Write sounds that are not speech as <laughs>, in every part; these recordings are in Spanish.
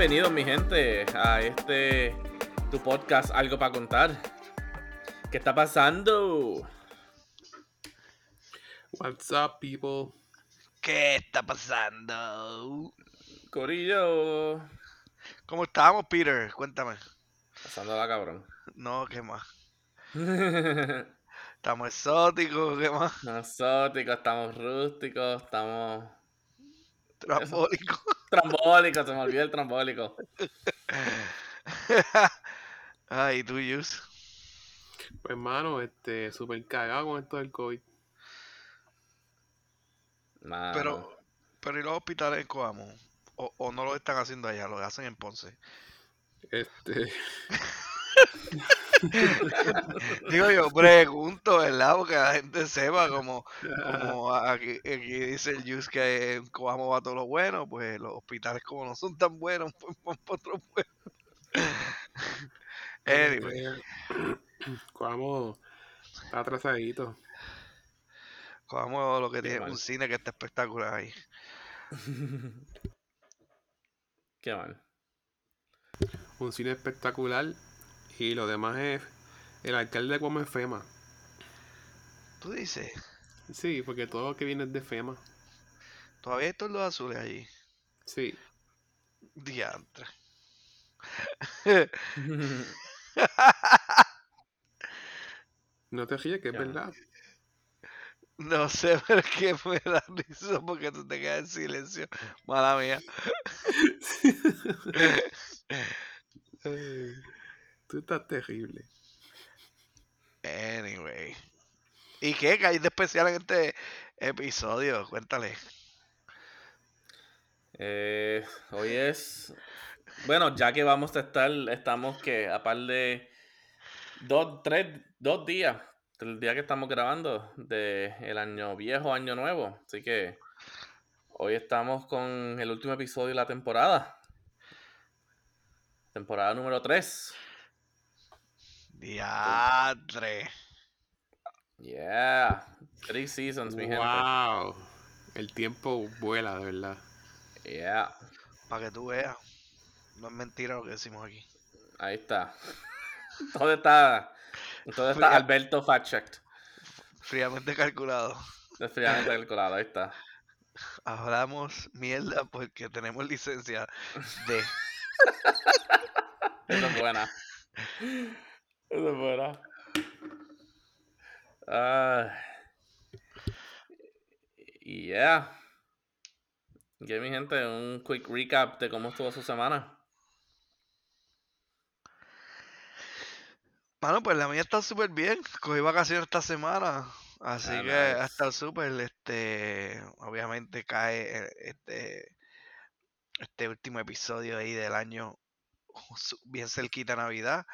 bienvenidos mi gente a este tu podcast Algo para contar. ¿Qué está pasando? What's up, people? ¿Qué está pasando? Corillo. ¿Cómo estamos, Peter? Cuéntame. Pasándola cabrón. No, ¿qué más? <laughs> Estamos exóticos, ¿qué más? Exóticos, estamos rústicos, estamos Trambólicos. <laughs> trambólicos, se me olvidó el trambólico. <laughs> Ay, tú, Yus. Pues, hermano, este, súper cagado con esto del COVID. Mano. Pero, pero ¿y los hospitales en Coamo? O, ¿O no lo están haciendo allá? Lo hacen en Ponce. Este, <laughs> Digo yo, pregunto, ¿verdad? Porque la gente sepa como, como aquí, aquí dice el Yus que en Coamo va todo lo bueno, pues los hospitales como no son tan buenos, <laughs> pues van para otro pueblo. <laughs> Anyway, Coamo está atrasadito. Coamo lo que Qué tiene mal. un cine que está espectacular ahí. <laughs> Qué mal. Un cine espectacular. Y lo demás es el alcalde de Cuamo es FEMA. Tú dices, Sí, porque todo lo que viene es de FEMA. todavía hay todos los azules allí. Sí. Diantre. <laughs> No te ríes, que es Ya. verdad. No sé por qué me da risa porque tú te quedas en silencio. Mala mía. <laughs> <laughs> Tú estás terrible. Anyway. ¿Y qué? ¿Qué hay de especial en este episodio? Cuéntale. Eh, hoy es. Bueno, ya que vamos a estar, estamos que a par de dos, tres, dos días del día que estamos grabando de el año viejo, año nuevo. Así que hoy estamos con el último episodio de la temporada. Temporada número 3. Diantre. Yeah. Three seasons, mi gente. Wow. El tiempo vuela, de verdad. Yeah. Para que tú veas. No es mentira lo que decimos aquí. Ahí está. <laughs> Todo está. Todo está Fría- Alberto fact checked. Fríamente calculado. Fríamente calculado, ahí está. Hablamos mierda porque tenemos licencia de. <laughs> Esa es buena. Esa es buena. Ah. Y yeah. Que mi gente, un quick recap de cómo estuvo su semana. Mano, pues la mía está súper bien. Cogí vacaciones esta semana. Así Ah, que ha nice. estado súper. Este, obviamente cae eh, este, este último episodio ahí del año <laughs> bien cerquita a Navidad.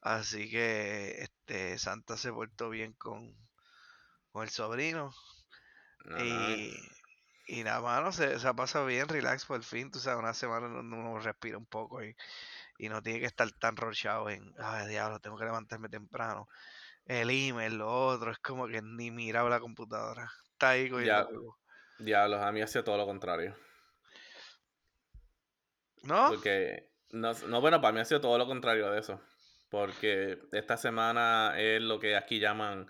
Así que este Santa se portó bien con, con el sobrino. No, no, Y, y nada, mano, se, se ha pasado bien, relax por fin. Tú sabes, una semana uno respira un poco y, y no tiene que estar tan rochado en, ay, diablo, tengo que levantarme temprano. El email, lo otro, es como que ni miraba la computadora. Está ahí polvo. Diablos, a mí hacía todo lo contrario. ¿No? Porque, no, no, bueno, para mí ha sido todo lo contrario de eso. Porque esta semana es lo que aquí llaman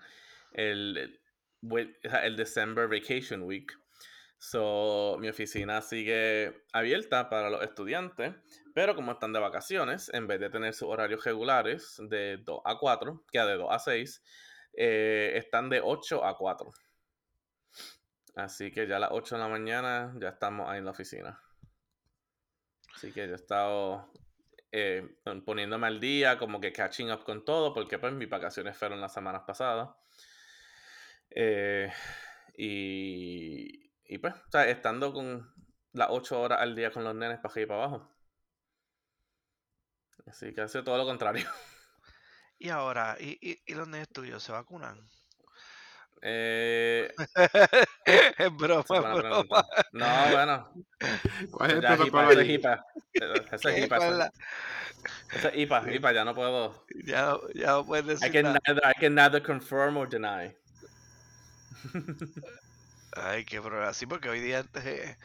el, el, December Vacation Week. So, mi oficina sigue abierta para los estudiantes, pero como están de vacaciones, en vez de tener sus horarios regulares de 2 a 4, que de 2 a 6, eh, están de 8 a 4. Así que ya a las 8 de la mañana ya estamos ahí en la oficina. Así que yo he estado eh, pon- poniéndome al día, como que catching up con todo, porque pues mis vacaciones fueron las semanas pasadas. Eh, y, y pues, o sea, estando con las 8 horas al día con los nenes para y para abajo. Así que hace todo lo contrario. Y ahora, ¿y, y, y los nenes tuyos se vacunan? Eh, <laughs> es broma, es broma. No, bueno. ¿Cuál es el protocolo hipa, ese es allí? hipa. Ese <laughs> es ¿Qué? hipa. ¿Cuál ese- la- ese es hipa, hipa, ya no puedo. Ya, ya no puedes I decir can, nada. neither, I can neither confirm or deny. <laughs> Ay, qué problema. Sí, porque hoy día antes, eh,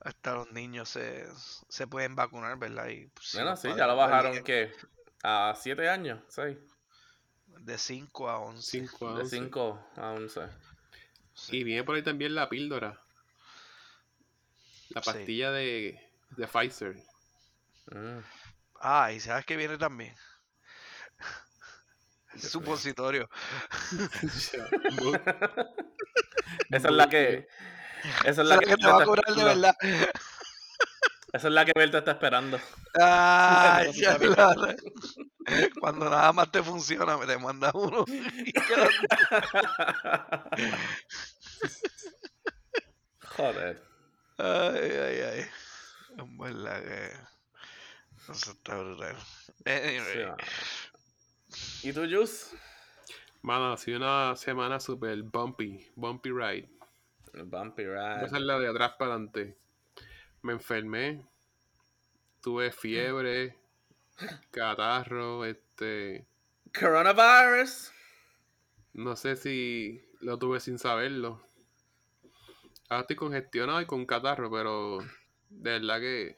hasta los niños se, se pueden vacunar, ¿verdad? Y pues, Bueno, sí, ya lo bajaron que a 7 años, 6. De 5 a 11. 5 a De 11. 5 a 11. Sí. Y viene por ahí también la píldora. La Sí. pastilla de, de Pfizer. Mm. Ah, y sabes que viene también. <laughs> Supositorio. <laughs> Esa es la que. Esa es la Esa que, que te va a cobrar de verdad. Esa es la que Berta está esperando. Ah, <laughs> ya sabes. La- <laughs> Cuando nada más te funciona, me te manda uno. <laughs> Joder. ay, ay, ay. Es verdad que. Eso está brutal. Anyway, Sí. ¿Y tú, Jus? Mano, ha sido una semana super bumpy. Bumpy ride. Bumpy Voy a Ride. hacerla de atrás para adelante. Me enfermé. Tuve fiebre. <laughs> Catarro. Este. Coronavirus. No sé si lo tuve sin saberlo. Ahora estoy congestionado y con catarro, pero de verdad que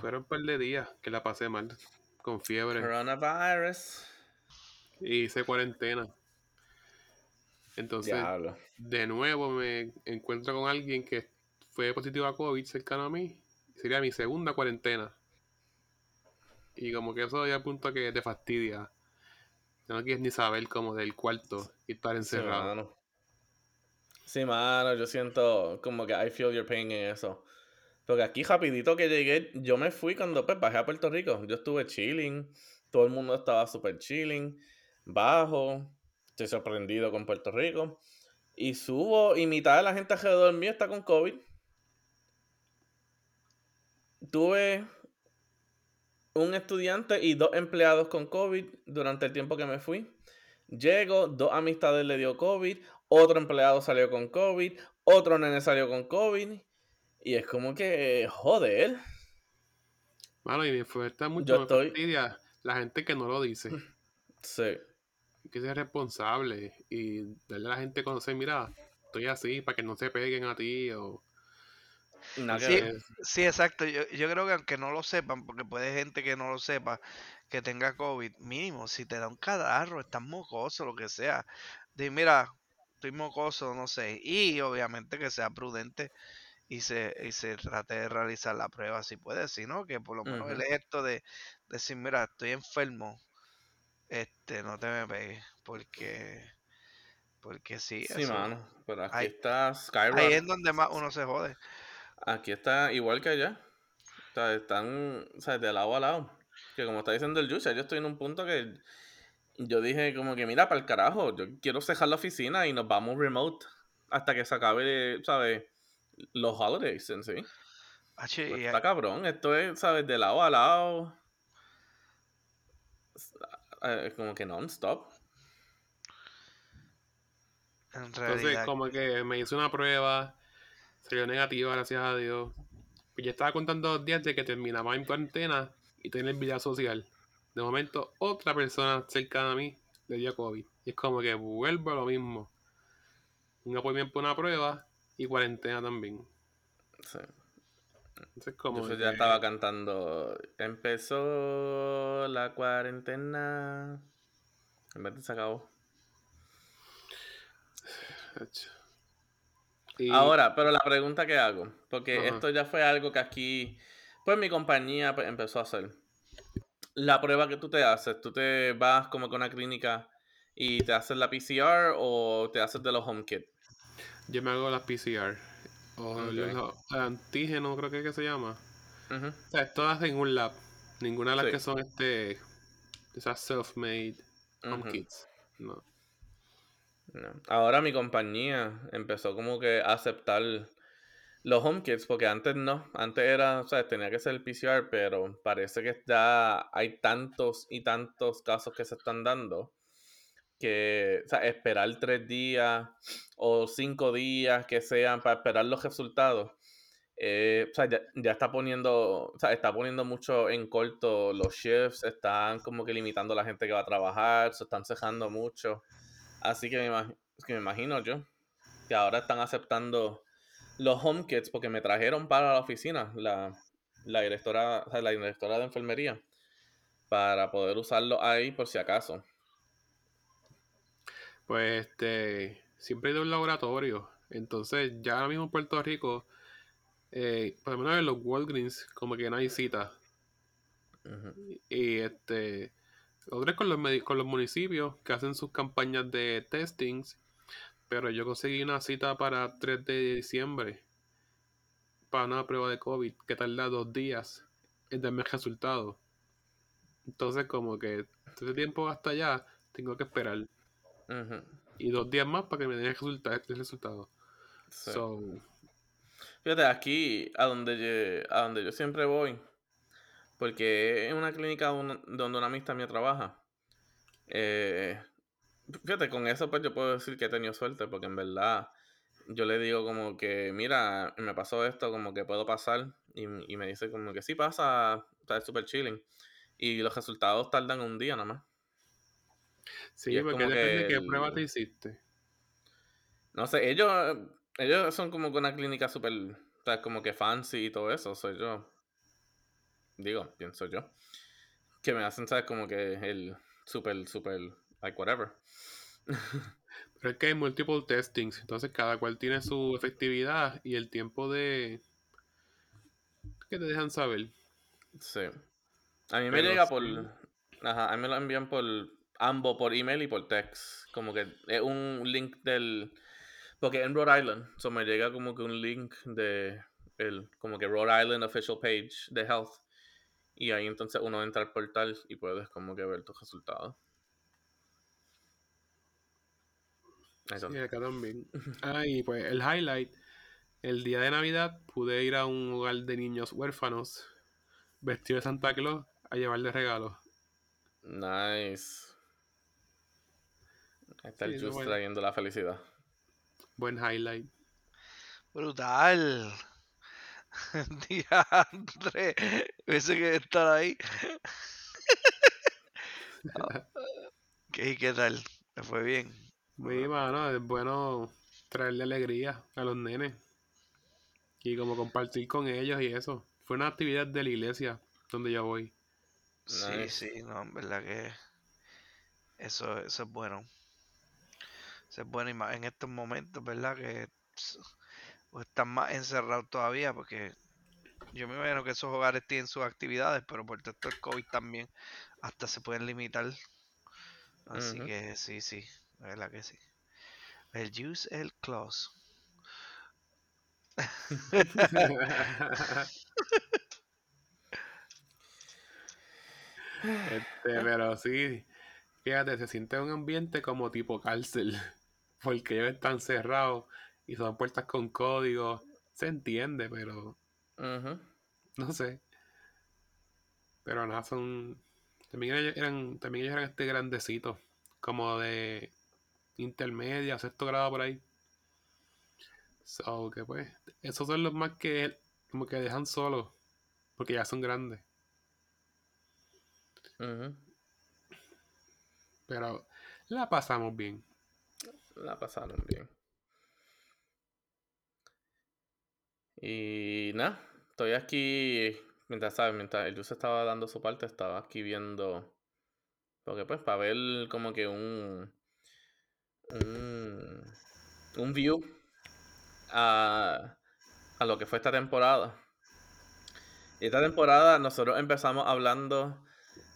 fueron un par de días que la pasé mal. Con fiebre. Coronavirus. Y hice cuarentena. Entonces, Diablo. de nuevo me encuentro con alguien que fue positivo a COVID cercano a mí. Sería mi segunda cuarentena. Y como que eso ya a punto que te fastidia. Ya No quieres ni saber como del cuarto y estar Sí, encerrado. mano. Sí, mano, yo siento como que I feel your pain en eso. Porque aquí rapidito que llegué, yo me fui cuando pues bajé a Puerto Rico. Yo estuve chilling, todo el mundo estaba súper chilling, bajo, estoy sorprendido con Puerto Rico. Y subo y mitad de la gente alrededor mío está con COVID. Tuve un estudiante y dos empleados con COVID durante el tiempo que me fui. Llego, dos amistades le dio COVID, otro empleado salió con COVID, otro nene salió con COVID. Y es como que, joder. Mano, y me fuerza mucho, Yo me estoy- fastidia la gente que no lo dice. <laughs> Sí. Hay que ser responsable y darle a la gente a conocer, mira, estoy así para que no se peguen a ti o... Sí. Sí, exacto. Yo, yo creo que aunque no lo sepan, porque puede gente que no lo sepa, que tenga COVID, mínimo, si te da un cadarro, estás mocoso, lo que sea, di, mira, estoy mocoso, no sé. Y obviamente que sea prudente y se, y se trate de realizar la prueba si puede, si no, que por lo menos el gesto de decir, mira, estoy enfermo, este, no te me pegues, porque, porque sí, Sí, eso- mano. Pero aquí Ahí- está ahí Skyrock. es donde más uno se jode. Aquí está igual que allá. O sea, están o sea, de lado a lado. Que como está diciendo el Yucha, yo estoy en un punto que yo dije como que mira, para el carajo, yo quiero cejar la oficina y nos vamos remote hasta que se acabe, ¿sabes? Los holidays en sí. Pues está cabrón, esto es, ¿sabes? De lado a lado. Eh, como que non-stop. en Entonces, como que me hice una prueba, salió negativa, gracias a Dios. Pues ya estaba contando dos días de que terminaba en cuarentena y tener vida social. De momento, otra persona cercana a mí le dio COVID. Y es como que vuelvo a lo mismo. Un por una prueba y cuarentena también. Sí. Entonces, como Yo que- ya estaba cantando. Empezó la cuarentena. En vez de se acabó. Y- Ahora, pero la pregunta que hago, porque Ajá. esto ya fue algo que aquí, pues mi compañía pues, empezó a hacer. La prueba que tú te haces, tú te vas como con una clínica y te haces la PCR o te haces de los home kit. Yo me hago las PCR. O Ok. los antígenos, creo que es que se llama. O sea, todas en un lab. Ninguna de las Sí. que son este. Esas self-made home Ujú. kits. No. Ahora mi compañía empezó como que a aceptar los home kits, porque antes no, antes era, o sea, tenía que ser el PCR, pero parece que ya hay tantos y tantos casos que se están dando que, o sea, esperar tres días o cinco días que sean para esperar los resultados, eh, o sea, ya, ya está poniendo, o sea, está poniendo mucho en corto los shifts, están como que limitando a la gente que va a trabajar, se están cejando mucho. Así que me, imag- que me imagino yo que ahora están aceptando los home kits porque me trajeron para la oficina la, la directora, o sea, la directora de enfermería para poder usarlo ahí por si acaso. Pues este, siempre ido a un laboratorio. Entonces, ya ahora mismo en Puerto Rico, eh, por lo menos en los Walgreens, como que no hay cita. Y este, otra es con los, con los municipios que hacen sus campañas de testings. Pero yo conseguí una cita para 3 de diciembre para una prueba de COVID que tarda dos días en darme el resultado. Entonces, como que ese tiempo hasta allá, tengo que esperar. Y dos días más para que me den el resulta- el resultado. Sí. So, Fíjate, aquí a donde, yo, a donde yo siempre voy, porque es una clínica don- donde una amistad mía trabaja. eh, fíjate, con eso pues yo puedo decir que he tenido suerte, porque en verdad yo le digo como que, mira, me pasó esto, como que puedo pasar, y, y me dice como que sí pasa, está súper chilling. Y los resultados tardan un día nada más. sí, porque depende de qué prueba el- te hiciste. No sé, ellos, ellos son como que una clínica súper, o sea, como que fancy y todo eso. Soy yo. Digo, pienso yo. Que me hacen, ¿sabes? Como que el súper, súper, like whatever. Pero es que hay multiple testings, entonces cada cual tiene su efectividad y el tiempo de que te dejan saber. Sí. A mí me Pero llega sí. por. Ajá, a mí me lo envían por ambos, por email y por text. Como que es un link del. Porque en Rhode Island, so me llega como que un link de el, como que Rhode Island official page de health. Y ahí entonces uno entra al portal y puedes como que ver tus resultados. Eso. Sí, acá también. <laughs> Ah, y pues el highlight, el día de Navidad pude ir a un hogar de niños huérfanos vestido de Santa Claus a llevarle regalos. Nice. Ahí está Sí, el bueno. trayendo la felicidad. Buen highlight. Brutal. <laughs> Diandre. Hubiese que estar ahí. <laughs> ¿Qué, ¿Qué tal? ¿Me fue bien? Muy mano, es bueno traerle alegría a los nenes. Y como compartir con ellos y eso. Fue una actividad de la iglesia donde yo voy. Sí, sí, no, en verdad que eso, eso es bueno. Eso es bueno y más en estos momentos, ¿verdad? Que pues, están más encerrados todavía porque yo me imagino que esos hogares tienen sus actividades, pero por todo esto del COVID también hasta se pueden limitar. Así que sí, sí, la verdad que sí. El es el close. Este, pero sí, fíjate, se siente un ambiente como tipo cárcel, <laughs> porque ellos están cerrados y son puertas con código. Se entiende, pero Ujú. no sé. Pero nada, son. También ellos eran, también ellos eran este grandecitos, como de intermedia, sexto grado por ahí. So que pues, esos son los más que como que dejan solos, porque ya son grandes. Ujú. Pero la pasamos bien. La pasaron bien. Y nada, estoy aquí, mientras sabes, mientras el Juice estaba dando su parte, estaba aquí viendo, porque pues para ver como que un, un, un view a, a lo que fue esta temporada. Y esta temporada nosotros empezamos hablando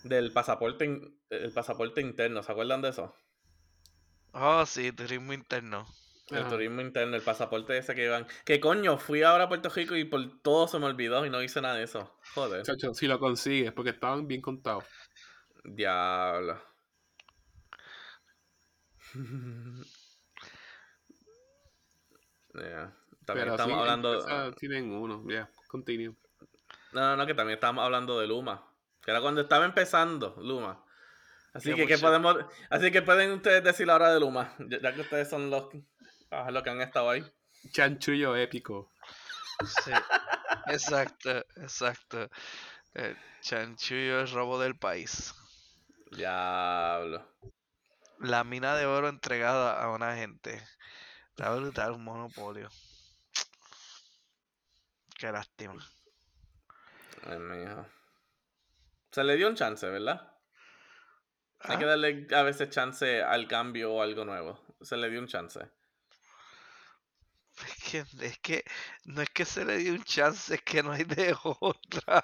del pasaporte, el pasaporte interno, ¿se acuerdan de eso? Oh, sí, turismo interno. El Ajá. turismo interno, el pasaporte ese que iban. Que coño, fui ahora a Puerto Rico y por todo se me olvidó y no hice nada de eso. Joder. Chacho, si lo consigues, porque estaban bien contados. Diablo. <laughs> Yeah. También Pero estamos sí, hablando. tienen uno, ya, continue. No, no, no, que también estamos hablando de Luma. Que era cuando estaba empezando Luma. Así Qué que, ¿qué mucho. podemos, así que pueden ustedes decir ahora de Luma, ya que ustedes son los, ah, los que han estado ahí. Chanchullo épico. Sí, <laughs> exacto, exacto. El chanchullo es robo del país. Diablo. La mina de oro entregada a una gente. Está brutal, un monopolio. Qué lástima. Ay, mijo. Se le dio un chance, ¿verdad? Hay que Ah, darle a veces chance al cambio o algo nuevo. Se le dio un chance. Es que, es que no es que se le dio un chance, es que no hay de <laughs> otra.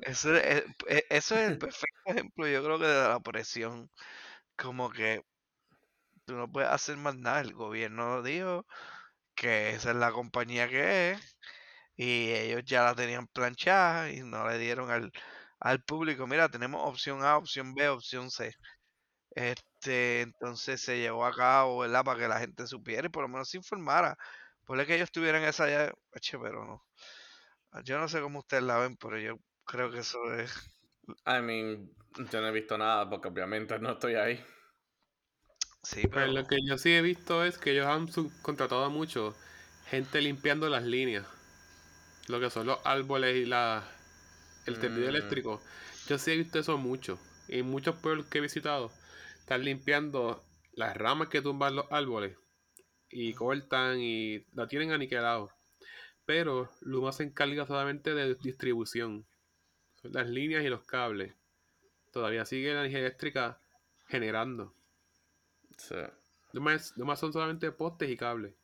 Eso es, e- eso es el <laughs> perfecto ejemplo, yo creo que de la presión. Como que tú no puedes hacer más nada. El gobierno dijo que esa es la compañía que es y ellos ya la tenían planchada y no le dieron al, al público, mira, tenemos opción A, opción B, opción C. Este, entonces se llevó a cabo, ¿verdad? Para que la gente supiera y por lo menos se informara. Por que ellos tuvieran esa ya, Eche, pero no. Yo no sé cómo ustedes la ven, pero yo creo que eso es. I mean, yo no he visto nada porque obviamente no estoy ahí. Sí, Pues pero. lo que yo sí he visto es que ellos han contratado a mucho gente limpiando las líneas. Lo que son los árboles y la el tendido Mm. eléctrico. Yo sí he visto eso mucho. En muchos pueblos que he visitado, están limpiando las ramas que tumban los árboles. Y cortan y la tienen aniquilado. Pero Luma se encarga solamente de distribución. Son las líneas y los cables. Todavía sigue la energía eléctrica generando. Sí. Luma, es- Luma son solamente postes y cables.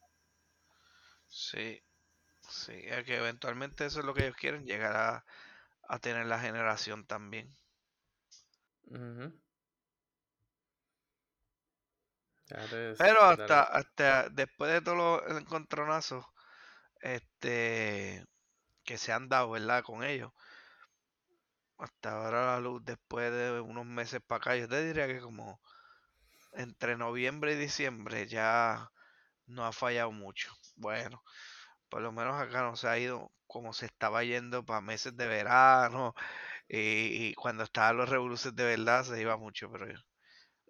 Sí, sí, es que eventualmente eso es lo que ellos quieren, llegar a, a tener la generación también. That is- Pero hasta, is- hasta después de todos los encontronazos este, que se han dado, ¿verdad? Con ellos, hasta ahora la luz, después de unos meses para acá, yo te diría que como entre noviembre y diciembre ya no ha fallado mucho. Bueno, por lo menos acá no se ha ido como se estaba yendo para meses de verano y, y cuando estaban los revoluciones de verdad se iba mucho, pero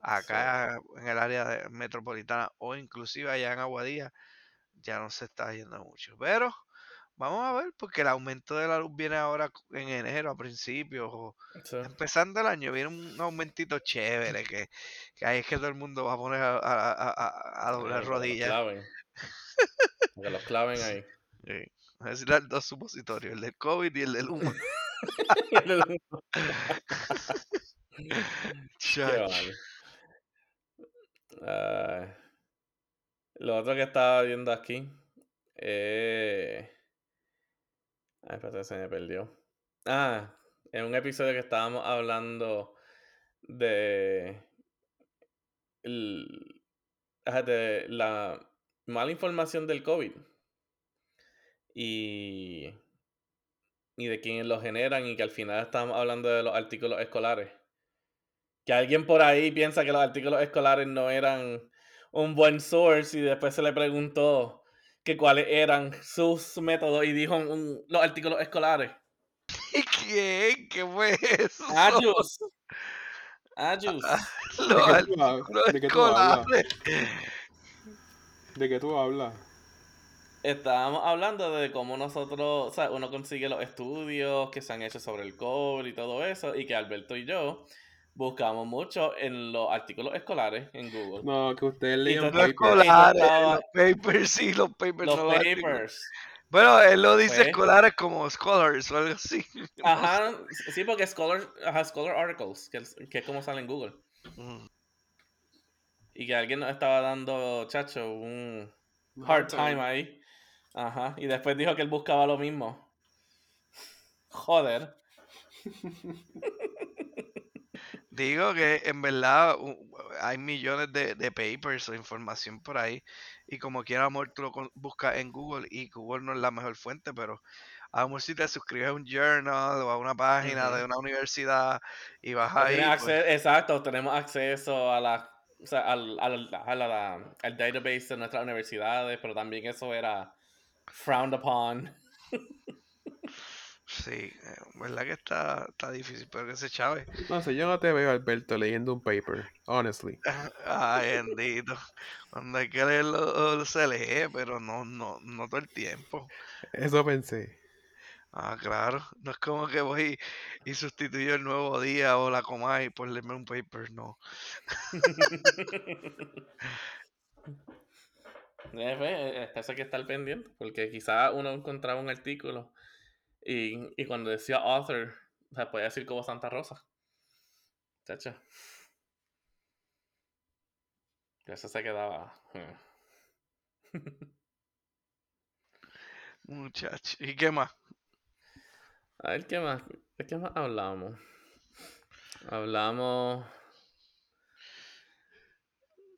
acá en el área de- metropolitana o inclusive allá en Aguadilla ya no se está yendo mucho. Pero vamos a ver porque el aumento de la luz viene ahora en enero a principios o sí. empezando el año viene un aumentito chévere que, que ahí es que todo el mundo va a poner a, a- a- a- a doblar Ay, que los rodillas. claven. <laughs> Que los claven ahí. Sí. Voy a decir dos supositorios, el del COVID y el del humo. <laughs> Ay. lo otro que estaba viendo aquí. Eh... Ay, espérate, se me perdió. Ah, en un episodio que estábamos hablando de. el- de la mala información del COVID. Y. Y de quiénes lo generan, y que al final estamos hablando de los artículos escolares. Que alguien por ahí piensa que los artículos escolares no eran un buen source y después se le preguntó que cuáles eran sus métodos y dijo un- los artículos escolares. ¿Y quién? ¿Qué fue eso? Ayus. Ayus. Los ¿De qué tú hablas? artículos ¿De qué tú hablas? escolares. ¿De qué tú hablas? Estábamos hablando de cómo nosotros, o sea, uno consigue los estudios que se han hecho sobre el COVID y todo eso, y que Alberto y yo buscamos mucho en los artículos escolares en Google. No, que ustedes leían Los papers. escolares, los papers, sí, los papers. los no papers. Bueno, él lo dice Pues- escolares como scholars o algo así. <laughs> Ajá, sí, porque Scholar, ajá, Scholar Articles, que es, que es como sale en Google. Mm. Y que alguien nos estaba dando, chacho, un hard time ahí. Ajá, y después dijo que él buscaba lo mismo. Joder. <laughs> Digo que en verdad hay millones de, de papers o información por ahí y como quiera amor tú lo buscas en Google y Google no es la mejor fuente, pero a lo mejor si te suscribes a un journal o a una página de una universidad y vas O ahí, pues, exacto, tenemos acceso a la, o sea, al, al, a la- al database de nuestras universidades, pero también eso era frowned upon. sí, eh, verdad que está, está difícil, pero que se chave. No sé, yo no te veo, Alberto, leyendo un paper, honestly. <laughs> Ay, bendito. Cuando hay que leerlo se lee, pero no, no, no todo el tiempo. Eso pensé. Ah, claro. No es como que voy y sustituyo el nuevo día o la Comay por leerme un paper, no. <laughs> Eh, pues, eh, eso hay que estar pendiente, porque quizá uno encontraba un artículo y, y cuando decía author, o sea, podía decir como Santa Rosa. Chacho. Eso se quedaba. eh. <laughs> Muchacho. ¿Y qué más? A ver, ¿qué más? ¿De qué más hablamos? Hablamos.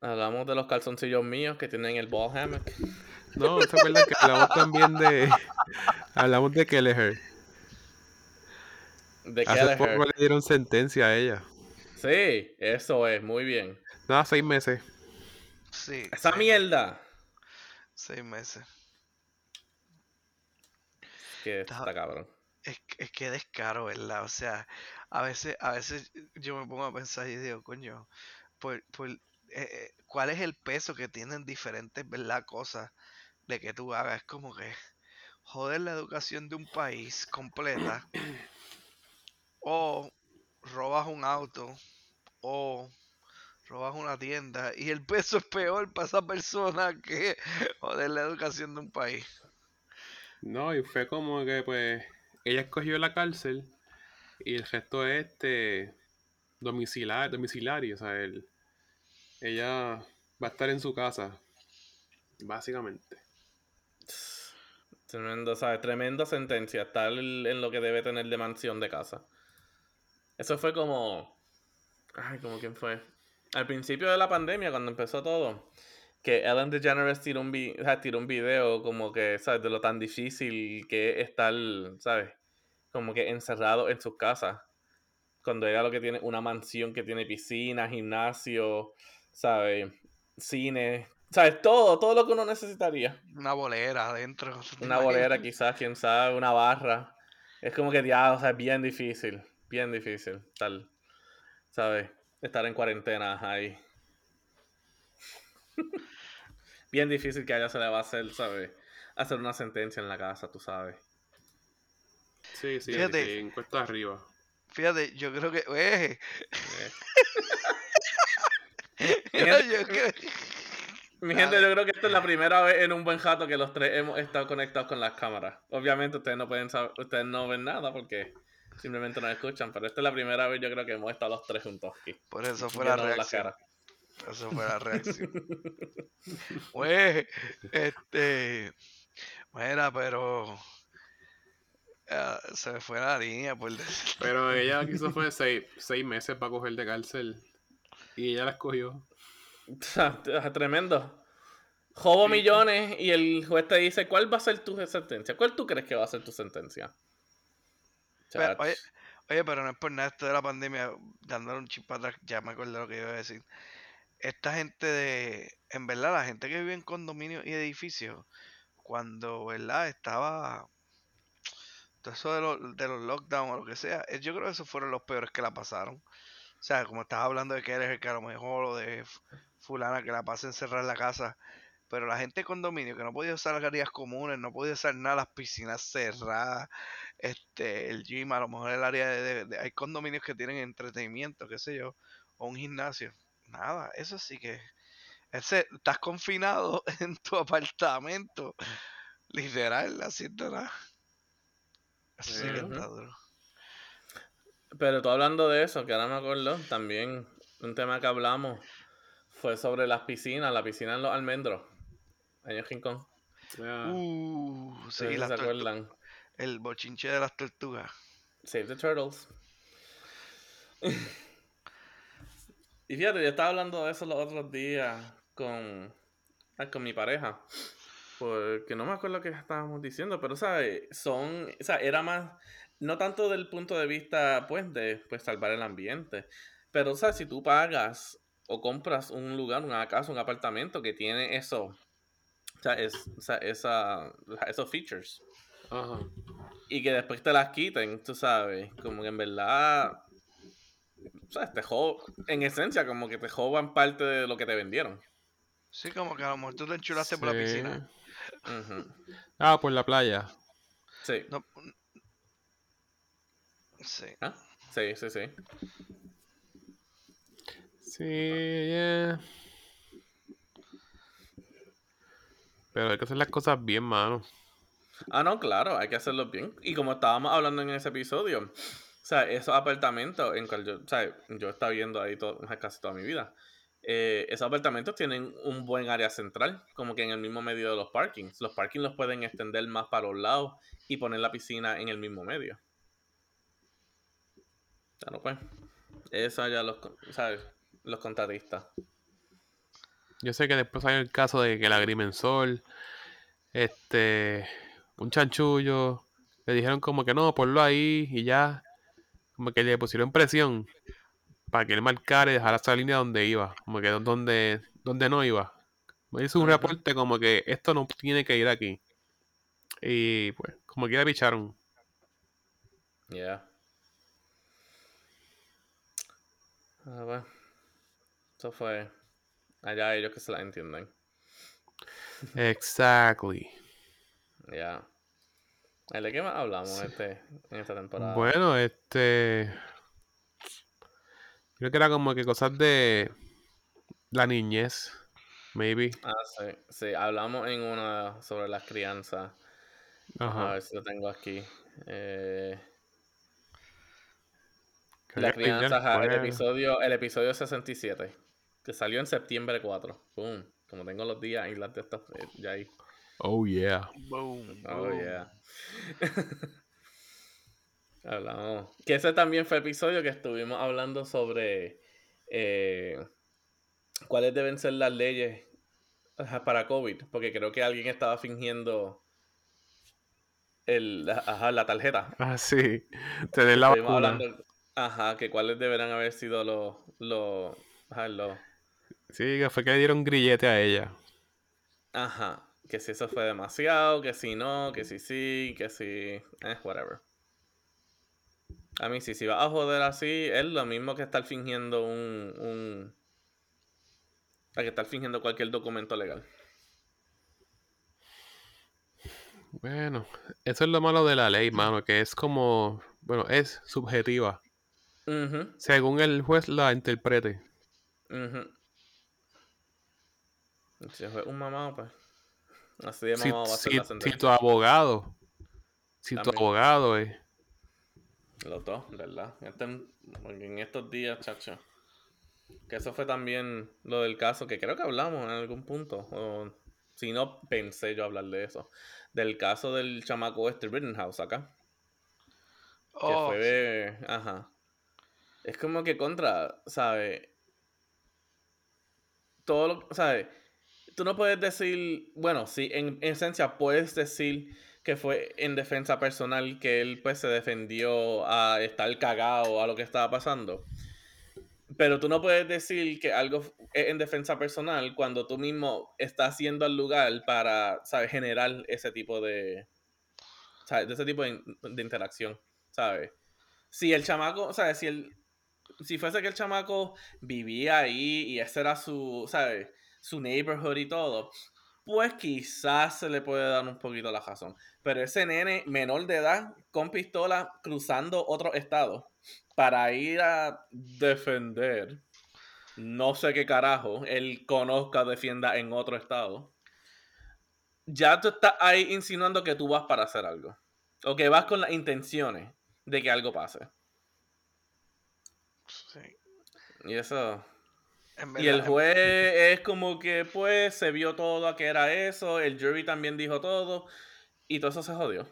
Hablamos de los calzoncillos míos que tienen el ball hammock. No, ¿se acuerdan que hablamos también de. <laughs> Hablamos de Kelleher. De Hace Kelleher. poco le dieron sentencia a ella. Sí, eso es, muy bien. Nada, seis meses. Sí. Esa seis- mierda. Seis meses. Que Está- está cabrón. Es, que- es que descaro, ¿verdad? O sea, a veces, a veces yo me pongo a pensar y digo, coño, por, por, eh, eh, ¿cuál es el peso que tienen diferentes, ¿verdad? Cosas de que tú hagas? Es como que joder la educación de un país completa, <coughs> o robas un auto, o robas una tienda, y el peso es peor para esa persona que joder la educación de un país. No, y fue como que, pues, ella escogió la cárcel y el resto es este domiciliar, domiciliario, o sea, él, ella va a estar en su casa, básicamente. Tremendo, ¿sabes? Tremenda sentencia. Estar en lo que debe tener de mansión de casa. Eso fue como. Ay, como quién fue. Al principio de la pandemia, cuando empezó todo, que Ellen DeGeneres tiró un, vi- tiró un video como que, ¿sabes? De lo tan difícil que es estar, ¿sabes? Como que encerrado en sus casas. Cuando ella lo que tiene una mansión que tiene piscina, gimnasio, ¿sabes? Cine, ¿sabes? Todo, todo lo que uno necesitaría. Una bolera adentro. ¿te Una bolera quizás, quién sabe, una barra. Es como que ya, o sea, es bien difícil, bien difícil estar, ¿sabes? Estar en cuarentena ahí. <laughs> bien difícil que a ella se le va a hacer, ¿sabes? Hacer una sentencia en la casa, tú sabes. Sí, sí, Fíjate. en cuesta arriba. Fíjate, yo creo que. eh, Eh, <laughs> Mi gente, yo creo que esta es la primera vez en un buen jato que los tres hemos estado conectados con las cámaras. Obviamente ustedes no pueden saber, ustedes no ven nada porque simplemente nos escuchan, pero esta es la primera vez yo creo que hemos estado los tres juntos aquí. Por eso fue la reacción. Por eso fue la reacción. Güey, <laughs> este. Mira, pero. ah, se me fue la línea por decir. Pero <laughs> ella quiso fue seis, seis meses para coger de cárcel y ella la escogió. <laughs> Tremendo. Jobo millones y el juez te dice, ¿cuál va a ser tu sentencia? ¿Cuál tú crees que va a ser tu sentencia? Pero, oye, oye, pero no es por nada esto de la pandemia, dándole un chip para atrás, ya me acordé lo que iba a decir. Esta gente de, en verdad, la gente que vive en condominios y edificios, cuando, ¿verdad? Estaba todo eso de, los de los lockdowns o lo que sea, yo creo que esos fueron los peores que la pasaron. O sea, como estabas hablando de que eres el que a lo mejor, o de fulana que la pasa encerrada en la casa, pero la gente de condominio que no podía usar las áreas comunes, no podía usar nada, las piscinas cerradas, este, el gym, a lo mejor el área de, de- de- hay condominios que tienen entretenimiento, qué sé yo, o un gimnasio. Nada, eso sí que ese, estás confinado <laughs> en tu apartamento, literal, haciendo nada. Eso sí que está duro. Pero tú hablando de eso, que ahora me acuerdo, también un tema que hablamos fue sobre las piscinas, la piscina en los almendros, año King Kong. Ya. Uh, sí, si se acuerdan. el bochinche de las tortugas. Save the Turtles. y fíjate, yo estaba hablando de eso los otros días con, ah, con mi pareja. Porque no me acuerdo qué estábamos diciendo, pero, ¿sabes? Son, o sea, era más, no tanto del punto de vista, pues, de pues, salvar el ambiente. Pero, ¿sabes? Si tú pagas o compras un lugar, una casa, un apartamento que tiene eso, o sea, es, o sea, esa, esos features Ajá. y que después te las quiten, tú sabes, como que en verdad, ¿sabes? Te jo- en esencia, como que te joban parte de lo que te vendieron. Sí, como que a lo mejor tú te enchulaste por la piscina. Ah, por la playa. Sí, No, sí. ¿Ah? sí, sí, sí. Sí, yeah. Pero hay que hacer las cosas bien, mano. Ah, no, claro, hay que hacerlo bien. Y como estábamos hablando en ese episodio, o sea, esos apartamentos en cual yo, o sea, yo he estado viendo ahí todo, casi toda mi vida. eh, esos apartamentos tienen un buen área central, como que en el mismo medio de los parkings. Los parkings los pueden extender más para los lados y poner la piscina en el mismo medio. Claro, pues. Eso ya los, ¿sabes? Los contratistas. Yo sé que después hay el caso de que el agrimensor, este, un chanchullo, le dijeron como que no, ponlo ahí y ya, como que le pusieron presión para que él marcara y dejara esa línea donde iba, como que donde, donde no iba. Me hizo un reporte como que esto no tiene que ir aquí. Y pues, como quiera picharon. Yeah. Ah, bueno. Eso fue. Allá ellos que se la entienden. Exactly. Ya. ¿De qué más hablamos este, en esta temporada? Bueno, este. Creo que era como que cosas de la niñez, maybe. Ah, sí. Sí, hablamos en una sobre las crianzas. Vamos a Ajá. ver si lo tengo aquí. Eh, Que las había que ir a la crianzas, ajá, el episodio, el episodio 67. Que salió en septiembre 4. Boom. Como tengo los días y las de estas, eh, ya ahí. Oh, yeah. Boom, Oh, boom. yeah. <laughs> Hablamos. Que ese también fue episodio que estuvimos hablando sobre eh, cuáles deben ser las leyes para COVID. Porque creo que alguien estaba fingiendo el, ajá, la tarjeta. Ah, sí. Tener la Estuvimos vacuna. hablando, ajá, que cuáles deberán haber sido los, los, ajá, los, Sí, que fue que le dieron grillete a ella. ajá, que si eso fue demasiado, que si no, que si sí, que si, eh, whatever. A mí sí, si vas a joder así, es lo mismo que estar fingiendo un, un, a que estar fingiendo cualquier documento legal. Bueno, eso es lo malo de la ley, mano, que es como, bueno, es subjetiva, Según el juez la interprete. Si fue un mamado, pues. Así de Si, mamado va a ser si- la si sentencia. tu abogado, si tu abogado es, Los dos, ¿verdad? Este- en estos días, chacho. Que eso fue también lo del caso que creo que hablamos en algún punto. O si no, pensé yo hablar de eso. Del caso del chamaco este Rittenhouse acá. Que Oh, fue de- Ajá. Es como que contra, ¿sabes? Todo lo... ¿Sabes? Tú no puedes decir... Bueno, sí, en, en esencia puedes decir que fue en defensa personal que él pues se defendió a estar cagado a lo que estaba pasando. Pero tú no puedes decir que algo es en defensa personal cuando tú mismo estás yendo al lugar para, ¿sabes? Generar ese tipo de... ¿sabes? De ese tipo de, de interacción, ¿sabes? Si el chamaco, ¿sabes? Si el... Si fuese que el chamaco vivía ahí y ese era su, ¿sabes? Su neighborhood y todo, pues quizás se le puede dar un poquito la razón. Pero ese nene menor de edad con pistola cruzando otro estado para ir a defender no sé qué carajo él conozca, defienda en otro estado. Ya tú estás ahí insinuando que tú vas para hacer algo. O que vas con las intenciones de que algo pase. sí. Y eso. Y el juez es como que, pues, se vio todo a que era eso. El jury también dijo todo. Y todo eso se jodió.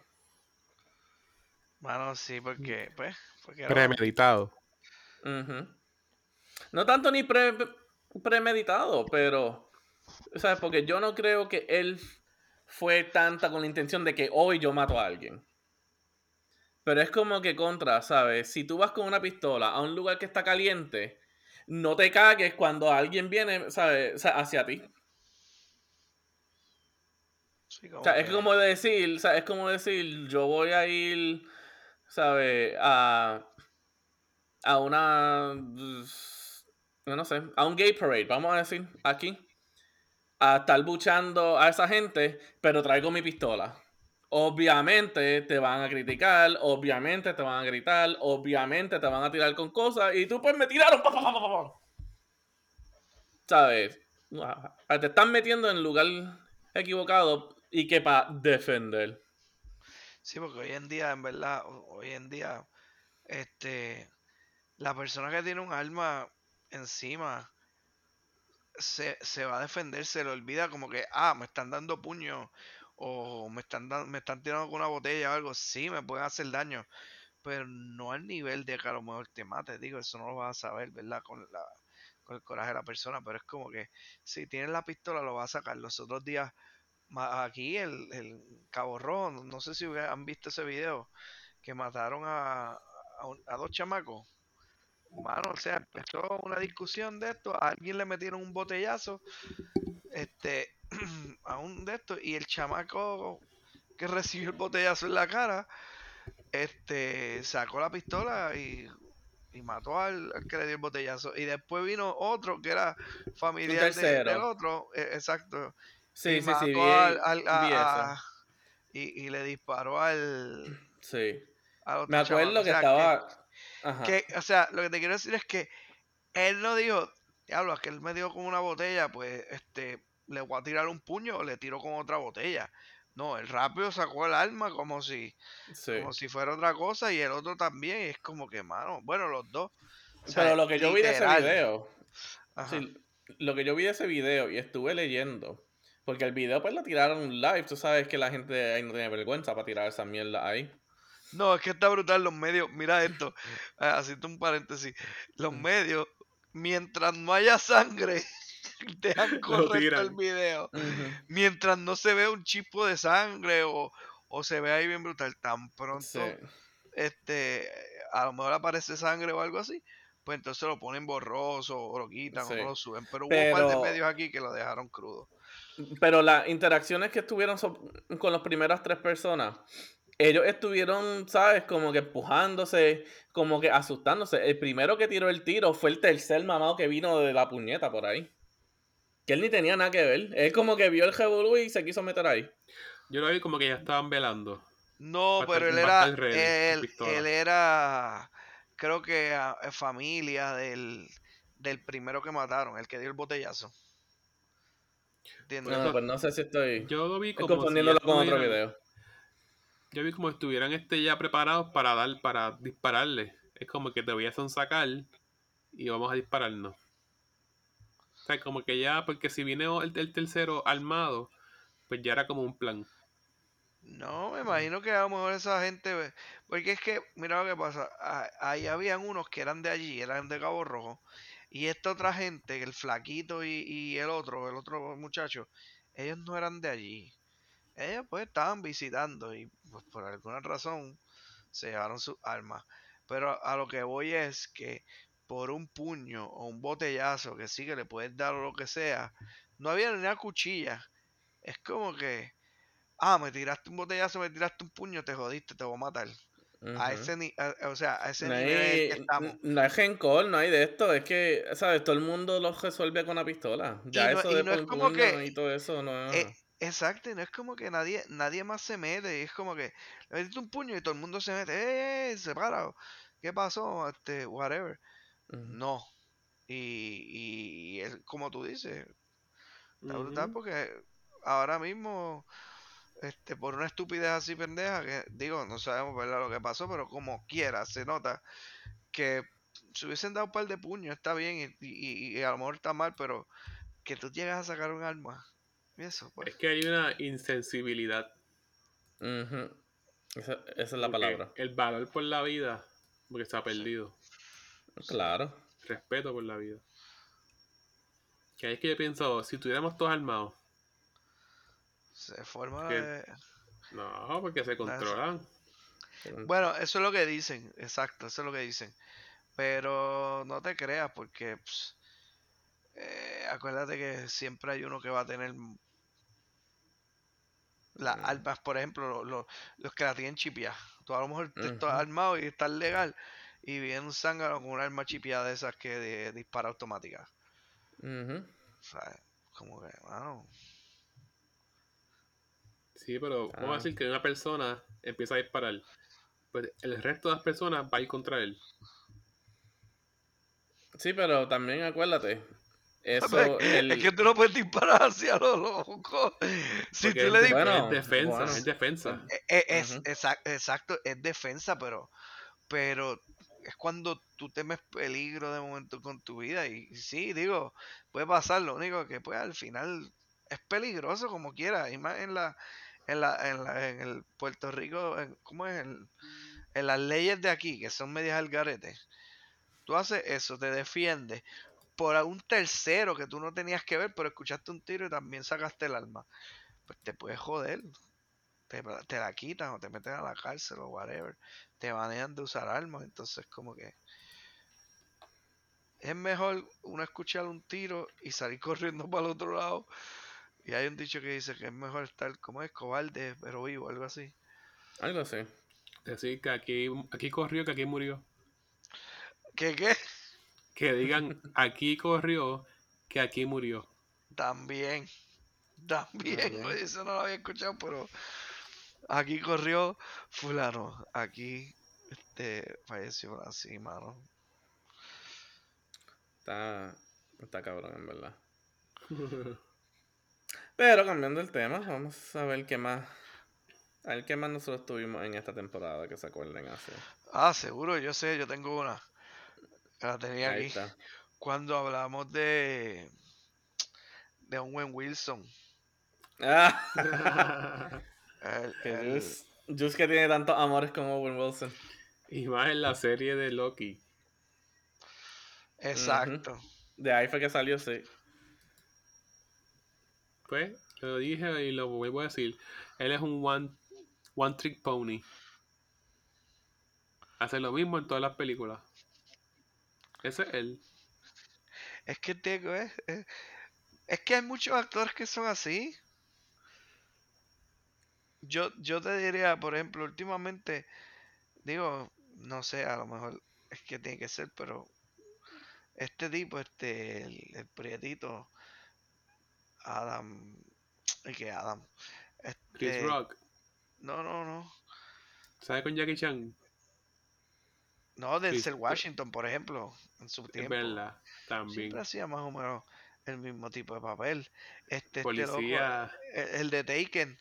Mano, sí, porque, pues, porque era- premeditado. Ujú. No tanto ni pre- premeditado, pero. ¿Sabes? Porque yo no creo que él fue tanta con la intención de que hoy yo mato a alguien. Pero es como que contra, ¿sabes? Si tú vas con una pistola a un lugar que está caliente, no te cagues cuando alguien viene, ¿sabes? O sea, hacia ti. sí, O sea, es como decir, o sea, es como decir, yo voy a ir, ¿sabes? A, a una, no sé, a un gay parade, vamos a decir, aquí. A estar buchando a esa gente, pero traigo mi pistola. Obviamente te van a criticar, obviamente te van a gritar, obviamente te van a tirar con cosas y tú pues me tiraron. ¿Sabes? Te están metiendo en lugar equivocado y que para defender. Sí, porque hoy en día, en verdad, ho- hoy en día, este, la persona que tiene un arma encima se, se va a defender, se le olvida como que, ah, me están dando puño o me están, dan- me están tirando con una botella o algo, sí, me pueden hacer daño, pero no al nivel de que a lo mejor te mate, digo, eso no lo vas a saber, ¿verdad? Con la, con el coraje de la persona, pero es como que si tienes la pistola lo vas a sacar. Los otros días, aquí el, el Cabo no sé si han visto ese video, que mataron a, a, un- dos chamacos. Mano, o sea, empezó una discusión de esto, a alguien le metieron un botellazo, este, <clears throat> a un de estos, y el chamaco que recibió el botellazo en la cara, este, sacó la pistola y, y mató al, al que le dio el botellazo. Y después vino otro que era familiar de- del otro, e- exacto, Sí, y sí, sí, vi, al- al- a- vi eso. a- y, y le disparó al, Sí. al otro Me acuerdo chamaco. O que sea, estaba... Ajá. que, o sea, lo que te quiero decir es que él no dijo, diablo, es que él me dio con una botella, pues este, le voy a tirar un puño o le tiro con otra botella. No, él rápido sacó el arma como si, Sí. como si fuera otra cosa y el otro también. Y es como que, mano, bueno, los dos. o sea, Pero lo que yo vi de ese video, sí, lo que yo vi de ese video y estuve leyendo, porque el video pues lo tiraron live, tú sabes que la gente ahí no tiene vergüenza para tirar esa mierda ahí. No, es que está brutal los medios. Mira esto, ah, <laughs> haciendo un paréntesis. Los Mm. medios, mientras no haya sangre, <laughs> dejan correcto el video. Mientras no se ve un chispo de sangre o, o se ve ahí bien brutal, tan pronto Sí. este a lo mejor aparece sangre o algo así, pues entonces lo ponen borroso o lo quitan o no lo suben. Pero hubo un par Pero- de medios aquí que lo dejaron crudo. Pero las interacciones que estuvieron so- con las primeras tres personas, ellos estuvieron, ¿sabes? Como que empujándose, como que asustándose. El primero que tiró el tiro fue el tercer mamado que vino de la puñeta por ahí. Que él ni tenía nada que ver. Él como que vio el revolú y se quiso meter ahí. Yo lo vi como que ya estaban velando. No, pero él era, él, era, creo que eh, familia del, del primero que mataron, el que dio el botellazo. ¿Entiendes? No, pues no sé si estoy Yo lo vi estoy como si confundiéndolo ya con otro video. Yo vi como estuvieran este ya preparados para dar, para dispararle. Es como que te voy a sonsacar y vamos a dispararnos. Sea, como que ya, porque si viene el, el tercero armado, pues ya era como un plan. No, me imagino que a lo mejor esa gente, porque es que, mira lo que pasa, ahí habían unos que eran de allí, eran de Cabo Rojo, y esta otra gente, el flaquito y, y el otro, el otro muchacho, ellos no eran de allí. Ellos pues estaban visitando y pues, por alguna razón se llevaron sus armas. Pero a lo que voy es que por un puño o un botellazo que sí que le puedes dar o lo que sea, no había ni una cuchilla. Es como que, ah, me tiraste un botellazo, me tiraste un puño, te jodiste, te voy a matar. A ese ni a- o sea, a ese No nivel en que estamos. no hay rencor, no hay de esto. Es que, ¿sabes? Todo el mundo lo resuelve con una pistola. Ya no- eso y de no es como que- y todo eso no Eh, exacto, y no es como que nadie, nadie más se mete, es como que le metiste un puño y todo el mundo se mete, ¡eh, eh, separa! ¿Qué pasó? Este, whatever. No. Y, y es como tú dices, está brutal porque ahora mismo, este, por una estupidez así pendeja, que digo, no sabemos ¿verdad? lo que pasó, pero como quiera, se nota que se hubiesen dado un par de puños, está bien, y, y- y a lo mejor está mal, pero que tú llegas a sacar un arma, y eso, pues. Es que hay una insensibilidad. Esa, esa es la porque palabra. El valor por la vida, porque se ha perdido. Claro. Respeto por la vida. Que ahí es que yo pienso, si tuviéramos todos armados, Se forma no, porque se controlan. Bueno, eso es lo que dicen, exacto, eso es lo que dicen. Pero no te creas porque ps, eh, acuérdate que siempre hay uno que va a tener las Mm. armas, por ejemplo, lo- lo- los que la tienen chipeada. Tú a lo mejor te estás armado y estás legal y viene un zángano con un arma chipeada de esas que de- dispara automática. O sea, como que, mano, Sí, pero vamos a Ah. decir que una persona empieza a disparar. Pues el resto de las personas va a ir contra él. Sí, pero también acuérdate, <laughs> Eso, el- Es que tú no puedes disparar hacia lo loco. Si Porque tú le es, dis- Bueno, es defensa, bueno. es defensa. Eh, eh, es, exacto, es defensa, pero, pero es cuando tú temes peligro de momento con tu vida. Y sí, digo, puede pasar, lo único que pues al final es peligroso como quiera. Y más en la, en la, en la, en el Puerto Rico, en, ¿cómo es? En las leyes de aquí, que son medias al garete. Tú haces eso, te defiendes por un tercero que tú no tenías que ver, pero escuchaste un tiro y también sacaste el arma. Pues te puedes joder te, la- te la quitan o te meten a la cárcel o whatever. Te banean de usar armas. Entonces, como que es mejor uno escuchar un tiro y salir <laughs> corriendo para el otro lado. Y hay un dicho que dice que es mejor estar como es cobarde, pero vivo, algo así. Algo así. Decir que aquí, aquí corrió, que aquí murió. ¿Qué qué? Que digan aquí corrió, que aquí murió. También. También. <laughs> Eso no lo había escuchado, pero aquí corrió fulano. Aquí este falleció así, mano. Está, está cabrón, en verdad. <laughs> Pero cambiando el tema, vamos a ver qué más. A ver qué más nosotros tuvimos en esta temporada que se acuerden así. Ah, seguro, yo sé, yo tengo una. La tenía Ahí aquí. está. Cuando hablamos de de Owen Wilson. Ah, <laughs> <laughs> el- que el- que tiene tantos amores como Owen Wilson. y más en la serie de Loki. exacto. De ahí fue que salió, sí. Pues, lo dije y lo vuelvo a decir. Él es un one, one trick pony. Hace lo mismo en todas las películas. Ese es él. Es que tengo, es, es, es que hay muchos actores que son así. Yo, yo te diría, por ejemplo, últimamente, digo, no sé, a lo mejor es que tiene que ser, pero este tipo, este, el, el prietito, Adam, ¿y qué Adam? Chris Este, Rock. No, no, no. ¿Sabe con Jackie Chan? No, Denzel Chris- Washington, por ejemplo, en su Es tiempo. verdad. También. Siempre hacía más o menos el mismo tipo de papel. Este, este loco, Policía. el, el de Taken,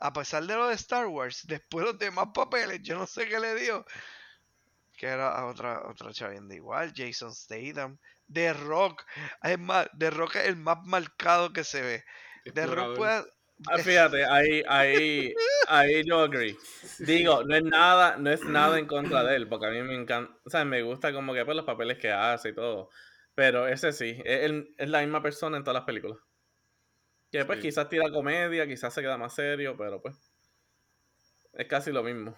a pesar de lo de Star Wars, después los demás papeles, yo no sé qué le dio. Que era a otra, otra chavienda igual, Jason Statham, The Rock. Es más, The Rock es el más marcado que se ve. The Rock puede. Ah, fíjate, ahí, ahí, ahí yo agree. Digo, no es nada, no es nada en contra de él, porque a mí me encanta, o sea, me gusta como que pues los papeles que hace y todo. Pero ese sí, es, es la misma persona en todas las películas. Que pues Sí. quizás tira comedia, quizás se queda más serio, pero pues es casi lo mismo.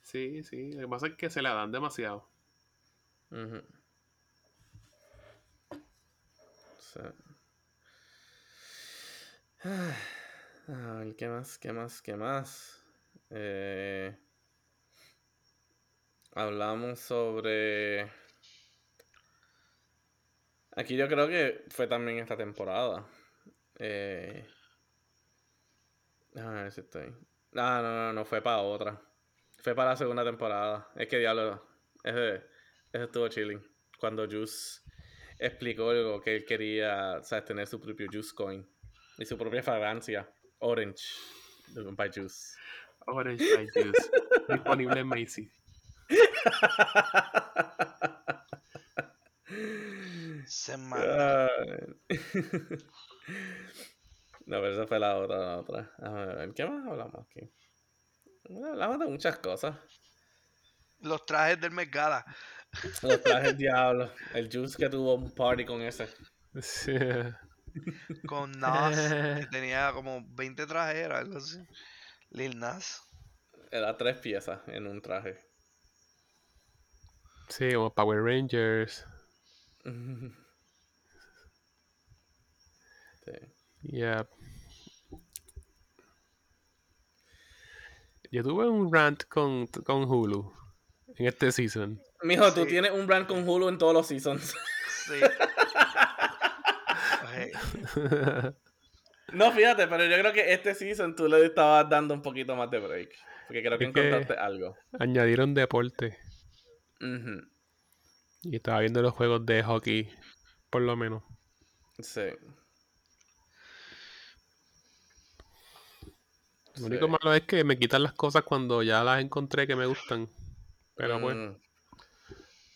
Sí, sí. Lo que pasa es que se la dan demasiado. Ujú. Sí. A ver, ¿qué más? ¿Qué más? ¿Qué más? Eh, hablamos sobre... Aquí yo creo que fue también esta temporada. Eh, déjame ver si estoy... Ah, no, no, no, fue para otra. Fue para la segunda temporada. Es que diablo, ese, ese estuvo chilling. Cuando Juice explicó algo que él quería, ¿sabes? Tener su propio Juice Coin. Y su propia fragancia. Orange. By Juice. Orange Fried Juice. <laughs> Disponible en Macy. <laughs> Se manda. Ay. <laughs> no, pero esa fue la otra, la otra. A ver, ¿qué más hablamos aquí? Bueno, hablamos de muchas cosas. Los trajes del Met Gala. Los trajes <laughs> diablo. El Juice que tuvo un party con ese. Sí. con Nas, que <laughs> tenía como 20 trajes, era algo así. Lil Nas. Era tres piezas en un traje. Sí, como Power Rangers. Sí. Yeah. Yo tuve un rant con, con Hulu en este season. Mijo, tú Sí. tienes un brand con Hulu en todos los seasons. Sí. <laughs> No, fíjate, pero yo creo que este season tú le estabas dando un poquito más de break. Porque creo que Es que- algo. Añadieron deporte. Ujú. Y estaba viendo los juegos de hockey, por lo menos. Sí. Lo único sí. malo es que me quitan las cosas cuando ya las encontré que me gustan. Pero pues, Mm,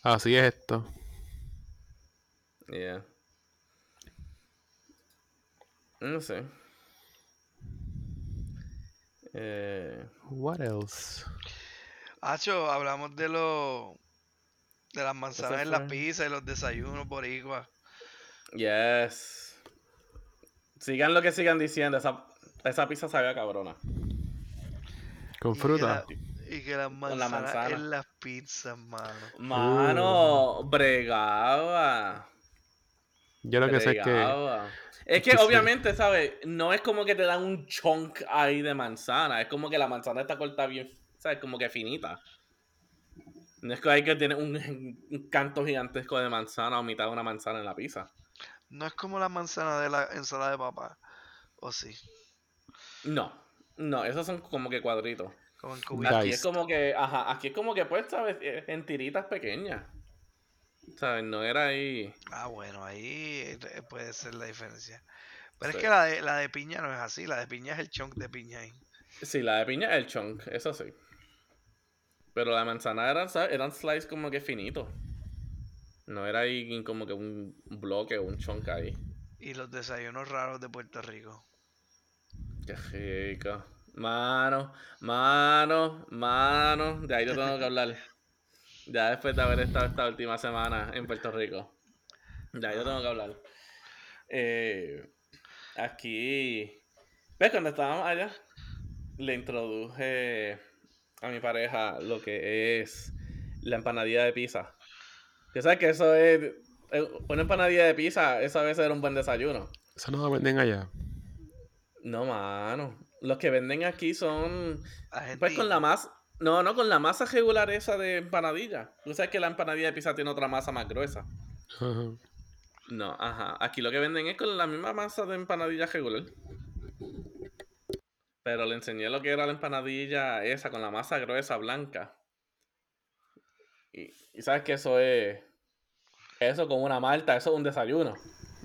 así es esto. yeah. No sé. Eh, What else? Hacho, hablamos de los de las manzanas en las fue- pizzas y los desayunos boricua. yes. Sigan lo que sigan diciendo. Esa, esa pizza sabía cabrona. Con Y que fruta. la- Y que las la manzanas manzana. en las pizzas, mano. Mano, bregaba. Yo lo que sé es que. Es que obviamente, ¿sabes? No es como que te dan un chunk ahí de manzana. Es como que la manzana está cortada bien, ¿sabes? Como que finita. No es que hay que tener un, <laughs> un canto gigantesco de manzana o mitad de una manzana en la pizza. No es como la manzana de la ensalada de papá. ¿O sí? No, no, esos son como que cuadritos. Como. Aquí es como que, ajá, aquí es como que, pues, ¿sabes? Eh, En tiritas pequeñas. ¿Sabes? No era ahí. Ah, bueno, ahí eh, puede ser la diferencia. Pero Sí. es que la de, la de piña no es así. La de piña es el chunk de piña ahí. Sí, la de piña es el chunk, eso sí. Pero la manzana eran. Eran slices como que finitos. No era ahí como que un bloque o un chunk ahí. Y los desayunos raros de Puerto Rico. Qué rico. Mano, mano, mano. De ahí yo tengo que hablar. <laughs> Ya después de haber estado esta última semana en Puerto Rico. Ya yo tengo que hablar. Eh, aquí. ¿Ves? Cuando estábamos allá, le introduje a mi pareja lo que es la empanadilla de pizza. Que sabes que eso es. eh, Una empanadilla de pizza, eso a veces era un buen desayuno. eso no lo venden allá. No, mano. Los que venden aquí son. Pues con la Argentina. masa. No, no, con la masa regular esa de empanadilla. Tú sabes que la empanadilla de pizza tiene otra masa más gruesa. Ajá. No, ajá. Aquí lo que venden es con la misma masa de empanadilla regular. Pero le enseñé lo que era la empanadilla esa con la masa gruesa blanca. Y, y sabes que eso es. Eso con una malta, eso es un desayuno.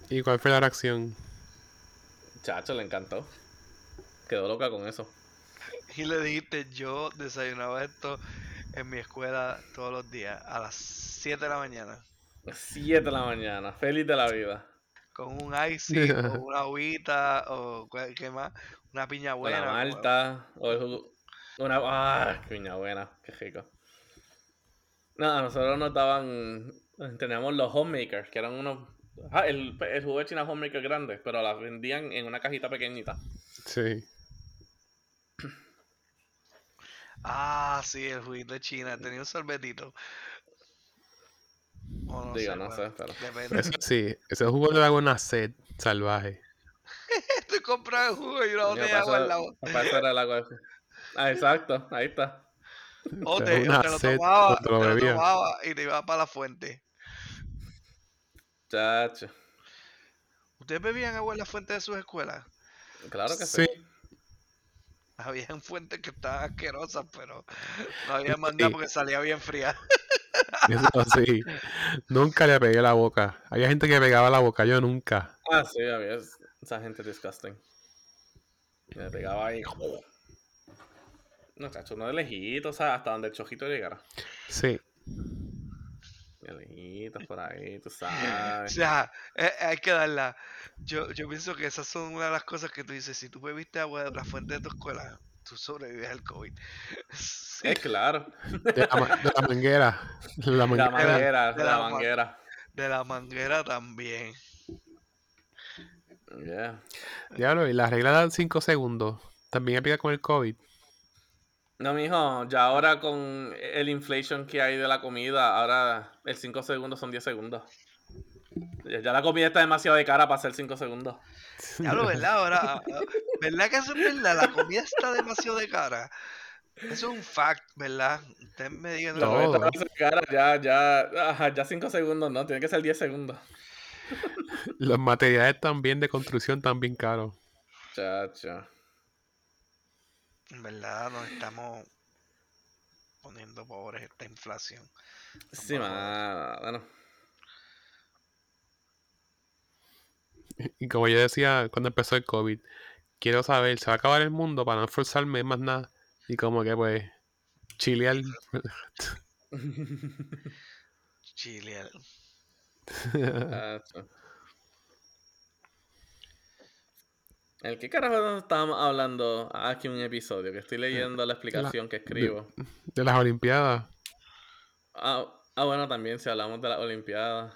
¿Y cuál fue la reacción? Chacho, le encantó. Quedó loca con eso. Y le dijiste, yo desayunaba esto en mi escuela todos los días a las 7 de la mañana. 7 de la mañana, feliz de la vida. Con un icy <laughs> o una agüita o ¿qué más? Una piña buena. la como- malta. O Una. ¡Ah! ¡Qué piña buena! ¡Qué rico! No, a nosotros nos daban. Teníamos los homemakers, que eran unos. Ah, el, el jugo de China homemaker grande, pero las vendían en una cajita pequeñita. Sí. Ah, sí, el juguito de China. Tenía un sorbetito. O no Digo, sé, no bueno, sé, pero. Depende. Eso sí, ese jugo le da una sed salvaje. Tú compras el jugo y una botella de agua al lado. era el agua Ah, exacto, ahí está. O Te o te lo tomaba, lo te lo tomaba y te ibas para la fuente. Chacho. ¿Ustedes bebían agua en la fuente de sus escuelas? Claro que sí. Sí. Habían fuentes que estaban asquerosas, pero no <laughs> había Sí. porque salía bien fría. <laughs> Eso sí. Nunca le pegué la boca. Había gente que pegaba la boca, yo nunca. Ah, sí, había es- esa gente disgusting. Me pegaba ahí. No, chacho, uno de lejito, o sea, hasta donde el chojito llegara. Sí. De lejitos por ahí, tú O <laughs> sabes. sea, eh, hay que darla. Yo, yo pienso que esas son una de las cosas que tú dices. Si tú bebiste agua de la fuente de tu escuela, tú sobrevives al COVID. <laughs> Sí, Es claro. De la, ma- de la manguera. La La manguera. manguera, de la la ma- manguera. de la manguera también. Yeah. Diablo, y la regla de 5 segundos. También aplica con el COVID. No, mijo, ya ahora con el inflation que hay de la comida, ahora el 5 segundos son 10 segundos. Ya la comida está demasiado de cara para hacer 5 segundos. Ya lo, <laughs> ¿verdad? Ahora, ah, ¿verdad que eso es verdad? La comida está demasiado de cara. Eso es un fact, ¿verdad? Ustedes me digan. Demasiado de cara, ya, ya, ajá, ya 5 segundos, no, tiene que ser 10 segundos. Los materiales también de construcción están bien caros. Chacho. En verdad, nos estamos. poniendo pobres esta inflación. Sí, mano. Bueno, Y como yo decía cuando empezó el COVID, quiero saber, ¿se va a acabar el mundo para no esforzarme más nada? Y como que pues, chilear. <laughs> Chile. Tacho. ¿El qué carajo estábamos hablando aquí un episodio? Que estoy leyendo la explicación que escribo. de las Olimpiadas. Ah, ah, bueno, también si hablamos de las Olimpiadas.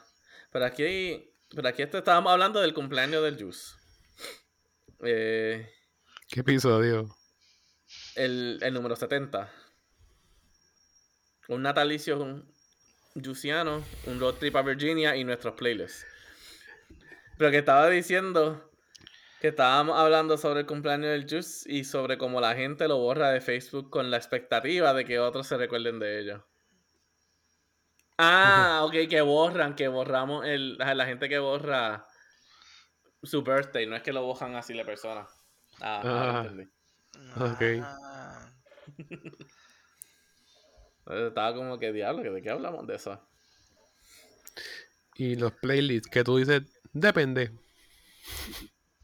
Pero aquí, pero aquí estábamos hablando del cumpleaños del Juice. Eh, ¿Qué episodio? el, el número 70. Un natalicio un Juiciano, un road trip a Virginia y nuestros playlists. Pero que estaba diciendo que estábamos hablando sobre el cumpleaños del Juice y sobre cómo la gente lo borra de Facebook con la expectativa de que otros se recuerden de ello. Ah, ok, que borran, que borramos el, la gente que borra su birthday, no es que lo borran así la persona. Ah, ahora Ah. entendí. Ok. Entonces, Estaba como que diablo, ¿de qué hablamos de eso? Y los playlists que tú dices, depende.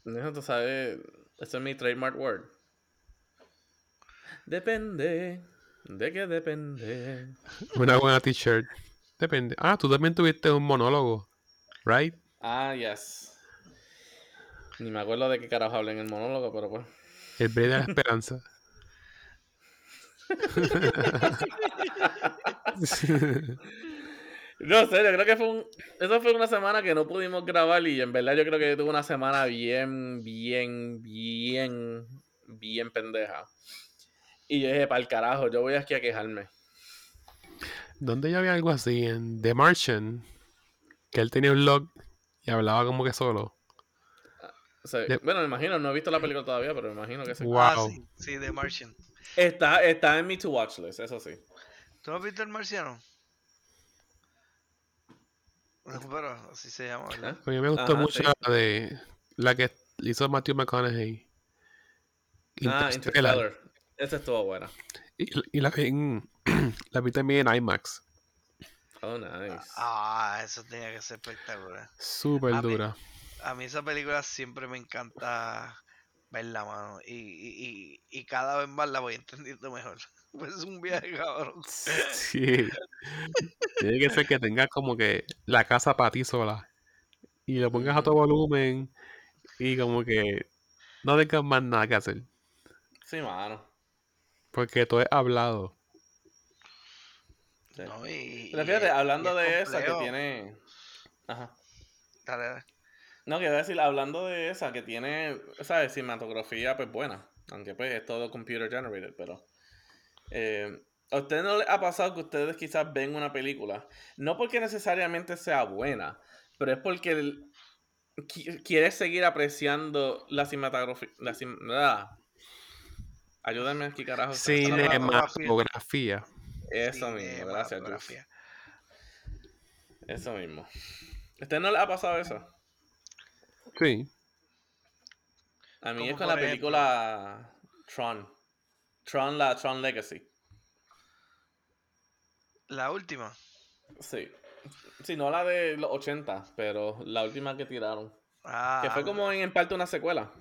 Eso tú sabes, ese es mi trademark word. Depende. ¿De qué depende? Una buena t-shirt. Depende. Ah, tú también tuviste un monólogo, right? Ah, yes. Ni me acuerdo de qué carajo hablé en el monólogo, pero pues. El break de la esperanza. No sé, yo creo que fue un. Eso fue una semana que no pudimos grabar y en verdad yo creo que tuve una semana bien, bien, bien, bien pendeja. Y yo dije, para el carajo, yo voy aquí a quejarme. ¿Dónde yo había algo así? En The Martian. Que él tenía un log y hablaba como que solo. O sea, De- Bueno, me imagino, no he visto la película todavía, pero me imagino que sí. Wow. ah, sí, sí, The Martian. Está, está en mi to watch list, eso sí. ¿Tú has visto el marciano? No, pero así se llama, ¿verdad? A mí me gustó Ajá, mucho sí. la de la que hizo Matthew McConaughey. Ah, Interstellar. Interstellar. Esa estuvo buena. Y, y la vi en- <clears throat> la vi también en IMAX. Oh, nice. Ah, eso tenía que ser espectacular. Súper mí- dura. A mí esa película siempre me encanta verla, mano. Y, y, y, y cada vez más la voy entendiendo mejor. <laughs> Pues es un viaje, cabrón. <laughs> Sí. Tiene que ser que tengas como que la casa para ti sola. Y lo pongas a todo volumen. Y como que no tengas más nada que hacer. Sí, mano. Porque todo es hablado. Sí. ¿no? Y, Pero fíjate, hablando de esa que tiene. Ajá. Dale, dale. No, quiero decir, hablando de esa que tiene, ¿sabes? Cinematografía, pues buena. Aunque pues es todo computer generated, pero. eh, ¿A ustedes no les ha pasado que ustedes quizás ven una película? No porque necesariamente sea buena, pero es porque el- qui- quieres seguir apreciando la cinematografía. La cin- ah. Ayúdame aquí, carajo. Cinematografía. Eso mismo, gracias. Eso mismo. ¿A ustedes no les ha pasado eso? Sí. A mí es con la ejemplo. película Tron. Tron, la Tron Legacy. La última. Sí. Sí, no la de los 80, pero la última que tiraron. Ah, Que fue como en, en parte una secuela.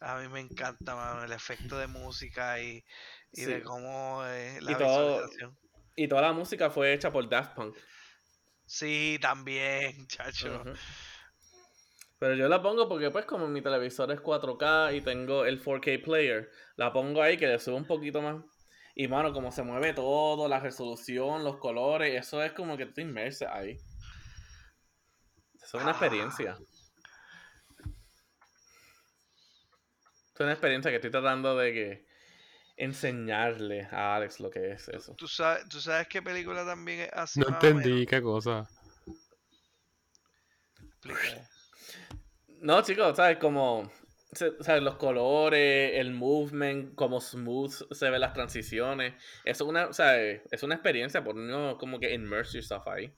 A mí me encanta, mano, el efecto de música y, y de cómo eh, la Y todo- visualización. Y toda la música fue hecha por Daft Punk. Sí, también, chacho. Ujú. Pero yo la pongo porque pues como mi televisor es 4K y tengo el 4K player, la pongo ahí que le subo un poquito más. Y mano, como se mueve todo, la resolución, los colores, eso es como que tú te inmerses ahí. Eso es una Ah. experiencia. Es una experiencia que estoy tratando de que enseñarle a Alex lo que es eso. ¿Tú sabes, ¿Tú sabes qué película también es así? No entendí qué cosa. Explícame. No, chicos, ¿sabes? Como, ¿sabes? Los colores, el movement, como smooth se ven las transiciones. Eso es una, ¿sabes? Es una experiencia por uno como que immerse yourself ahí.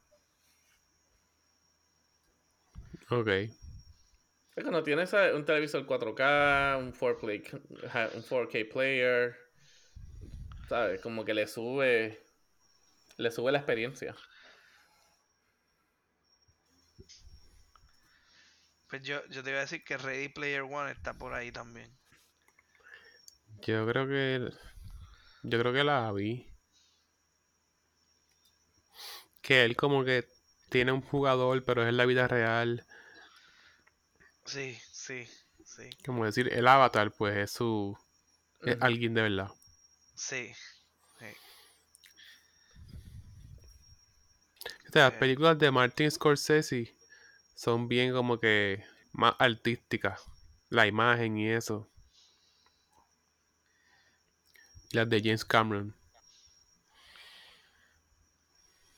Ok. Es cuando tienes ¿sabes? un televisor 4K, un 4K, un 4K player, ¿sabes? Como que le sube le sube la experiencia. Pues yo, yo te iba a decir que Ready Player One está por ahí también. Yo creo que. Yo creo que la vi. Que él como que tiene un jugador, pero es en la vida real. Sí, sí, sí, Como decir, el avatar, pues es su. Es alguien de verdad. sí. Sea, las Eh. películas de Martin Scorsese son bien como que más artísticas. La imagen y eso. Y las de James Cameron.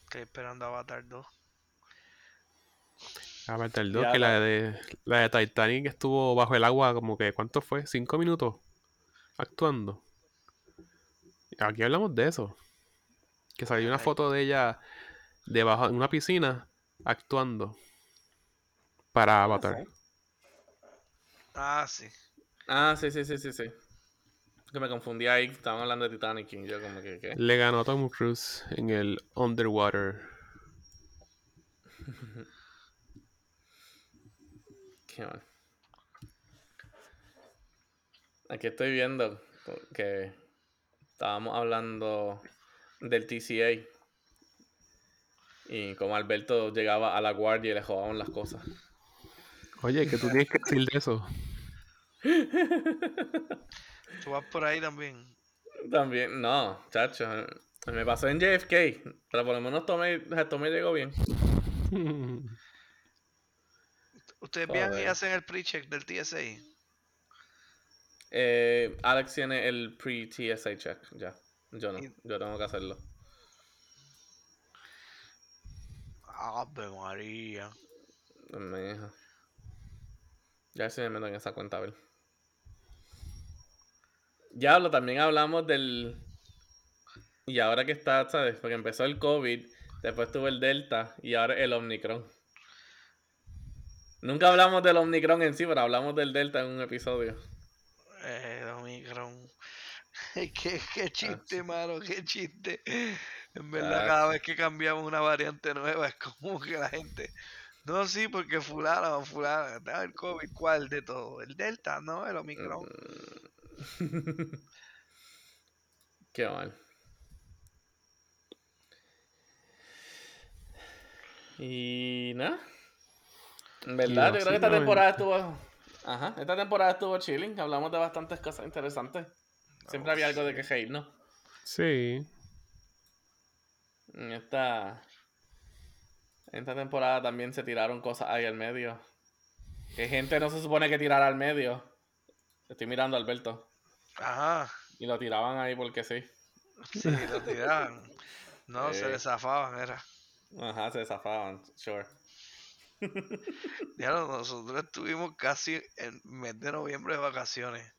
Estoy esperando Avatar 2. Avatar 2, Ya que la de, la de Titanic estuvo bajo el agua como que, ¿cuánto fue? ¿Cinco minutos? Actuando. Aquí hablamos de eso. Que salió una foto de ella debajo en una piscina actuando para Avatar. sí. Ah, sí. Ah, sí, sí, sí, sí, sí. Que me confundí ahí, estaban hablando de Titanic y yo como que, ¿qué? Le ganó a Tom Cruise en el Underwater. <laughs> Qué mal. Aquí estoy viendo que estábamos hablando del TCA y como Alberto llegaba a la guardia y le jodaban las cosas. Oye, que tú tienes que decir de eso. Tú vas por ahí también. También, no, chacho, me pasó en JFK, pero por lo menos Tommy, Tommy llegó bien. <laughs> Ustedes viajan y hacen el pre-check del TSA. Eh, Alex tiene el pre-TSA check, ya. Yo no, Y- yo tengo que hacerlo. Ave María. Hija. Ya se me meto en esa cuenta, a ver. Ya hablo, también hablamos del. Y ahora que está, ¿sabes? Porque empezó el COVID, después tuvo el Delta y ahora el Omicron. Nunca hablamos del Omicron en sí, pero hablamos del Delta en un episodio. Eh, Omicron. <laughs> qué, qué chiste, mano, qué chiste. En verdad, Ah. cada vez que cambiamos una variante nueva, es como que la gente. No, sí, porque fulano, fulano, ah, el COVID, ¿cuál de todo? ¿El Delta? No, el Omicron. <laughs> Qué mal. Y nada. En verdad, yo creo que esta temporada estuvo. Ajá, esta temporada estuvo chilling. Hablamos de bastantes cosas interesantes. Siempre Oh, había algo de que reír, ¿no? Sí. Esta. En esta temporada también se tiraron cosas ahí al medio. Que gente no se supone que tirara al medio. Estoy mirando a Alberto. Ajá, Y lo tiraban ahí porque sí. sí, lo tiraban. No, <laughs> se Eh. le zafaban, era. Ajá, se zafaban, sure. <laughs> Ya no, nosotros estuvimos casi en mes de noviembre de vacaciones.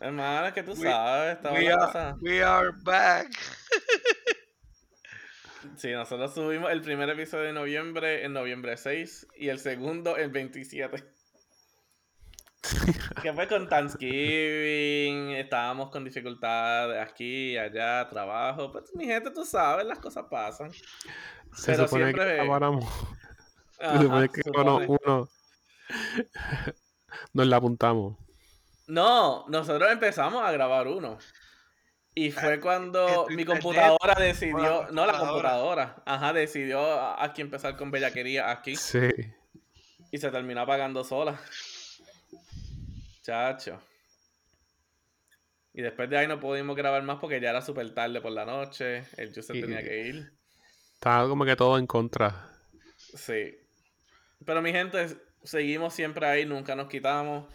Hermano, es que tú We- sabes, We are, we are back. <laughs> Sí, nosotros subimos el primer episodio de noviembre en noviembre 6 y el segundo en 27. que fue con Thanksgiving, estábamos con dificultades aquí allá, trabajo. Pues mi gente, tú sabes, las cosas pasan. Se Pero supone siempre- que grabáramos. Se supone que uno, uno nos la apuntamos. No, nosotros empezamos a grabar uno. Y fue cuando mi computadora decidió, no la computadora. ajá, decidió aquí empezar con bellaquería aquí. Sí. Y se terminó apagando sola. Chacho. Y después de ahí no pudimos grabar más porque ya era súper tarde por la noche. El Y- tenía que ir. Estaba como que todo en contra. Sí. Pero mi gente, seguimos siempre ahí, nunca nos quitamos.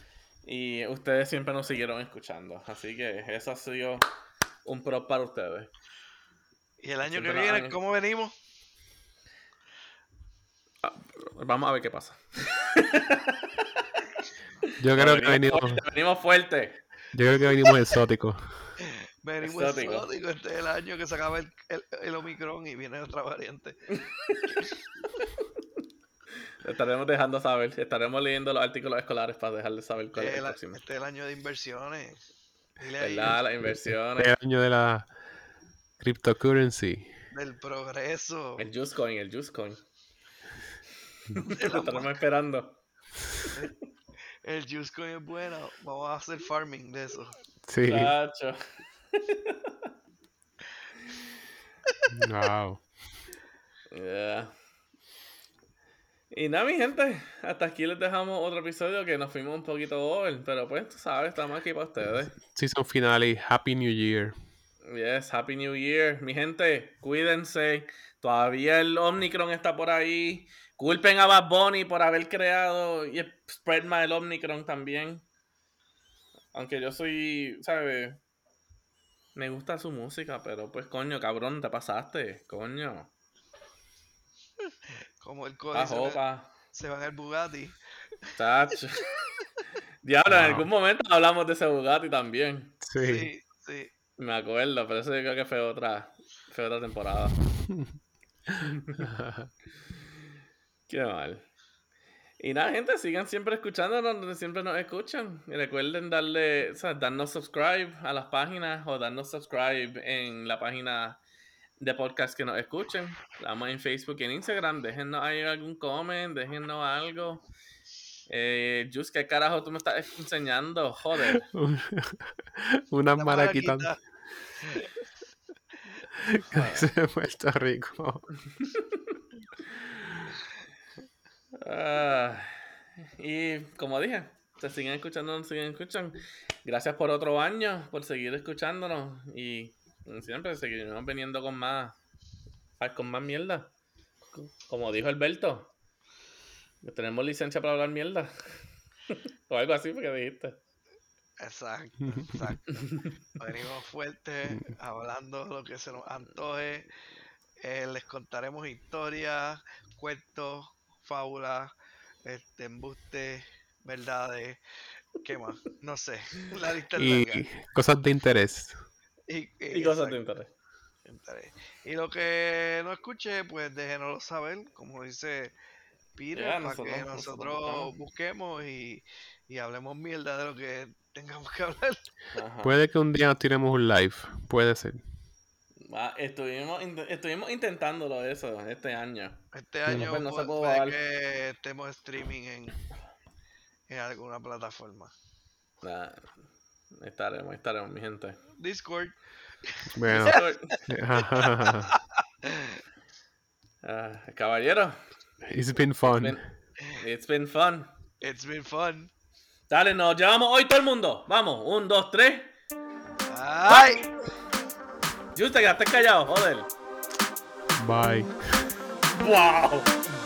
Y ustedes siempre nos siguieron escuchando. Así que eso ha sido un pro para ustedes. Y el año Siempre que viene, han- ¿cómo venimos? Vamos a ver qué pasa. <laughs> Yo creo que venimos, fuerte, venimos fuerte. yo creo que venimos exóticos. <laughs> Venimos Exótico. exótico. Este es el año que se acaba el, el, el Omicron y viene otra variante. <laughs> Estaremos dejando saber. Estaremos leyendo los artículos escolares para dejarles saber cuál es el es el- próximo. este es el año de inversiones. ¿Verdad? Las inversiones. El año de la cryptocurrency. del progreso. El Juice Coin, el Juice Coin. de <laughs> Lo la estaremos esperando. <laughs> El juice coin es bueno. Vamos a hacer farming de eso. Sí. Chacho. Wow. <laughs> Yeah. Y nada, mi gente, hasta aquí les dejamos otro episodio que nos fuimos un poquito over, pero pues, tú sabes, estamos aquí para ustedes. Season finale. Happy New Year. Yes, Happy New Year. Mi gente, cuídense. Todavía el Omicron está por ahí. Culpen a Bad Bunny por haber creado y spread más el Omicron también. Aunque yo soy, ¿sabes? Me gusta su música, pero pues coño, cabrón, te pasaste, coño. Como el Cody se, jopa. se va en el Bugatti. Chacho. <laughs> Diablo, en algún momento hablamos de ese Bugatti también. Sí. Sí, sí. Me acuerdo, pero eso yo creo que fue otra, fue otra temporada. <laughs> Qué mal. Y nada, gente, sigan siempre escuchándonos donde siempre nos escuchan. Y recuerden darle, o sea, darnos subscribe a las páginas o darnos subscribe en la página de podcast que nos escuchen. Estamos en Facebook y en Instagram. Déjennos ahí algún comment, déjennos algo. Eh, Jus, ¿qué carajo tú me estás enseñando? Joder. <laughs> Una La maraquita de Puerto Rico. Ah, y como dije, se siguen escuchando, nos siguen escuchando. Gracias por otro año, por seguir escuchándonos. Y siempre, seguiremos viniendo con más, con más mierda. Como dijo Alberto, tenemos licencia para hablar mierda. <laughs> o algo así, porque dijiste. Exacto, exacto. Venimos fuertes, hablando lo que se nos antoje. Eh, les contaremos historias, cuentos, fábulas, este, embustes, verdades. ¿Qué más? No sé. La lista es Y larga. cosas de interés. <laughs> Y, Y cosas de interés. interés. Y lo que no escuche, pues déjenoslo saber, como dice Peter, para nosotros- que nosotros busquemos y, y hablemos mierda de lo que <laughs> tengamos que hablar. Ajá. Puede que un día nos tiremos un live. Puede ser. Ah, estuvimos, int- estuvimos intentándolo eso este año. Este año pues no se puede dar. que estemos streaming en, en alguna plataforma. Ah, estaremos, estaremos, mi gente. Discord. Bueno. <laughs> Ah, caballero, It's been fun. been- it's been fun. It's been fun. Dale, nos llevamos hoy todo el mundo. Vamos, un, dos, tres. ¡Ay! Just te quedaste callado, joder. Bye. Wow. Bye.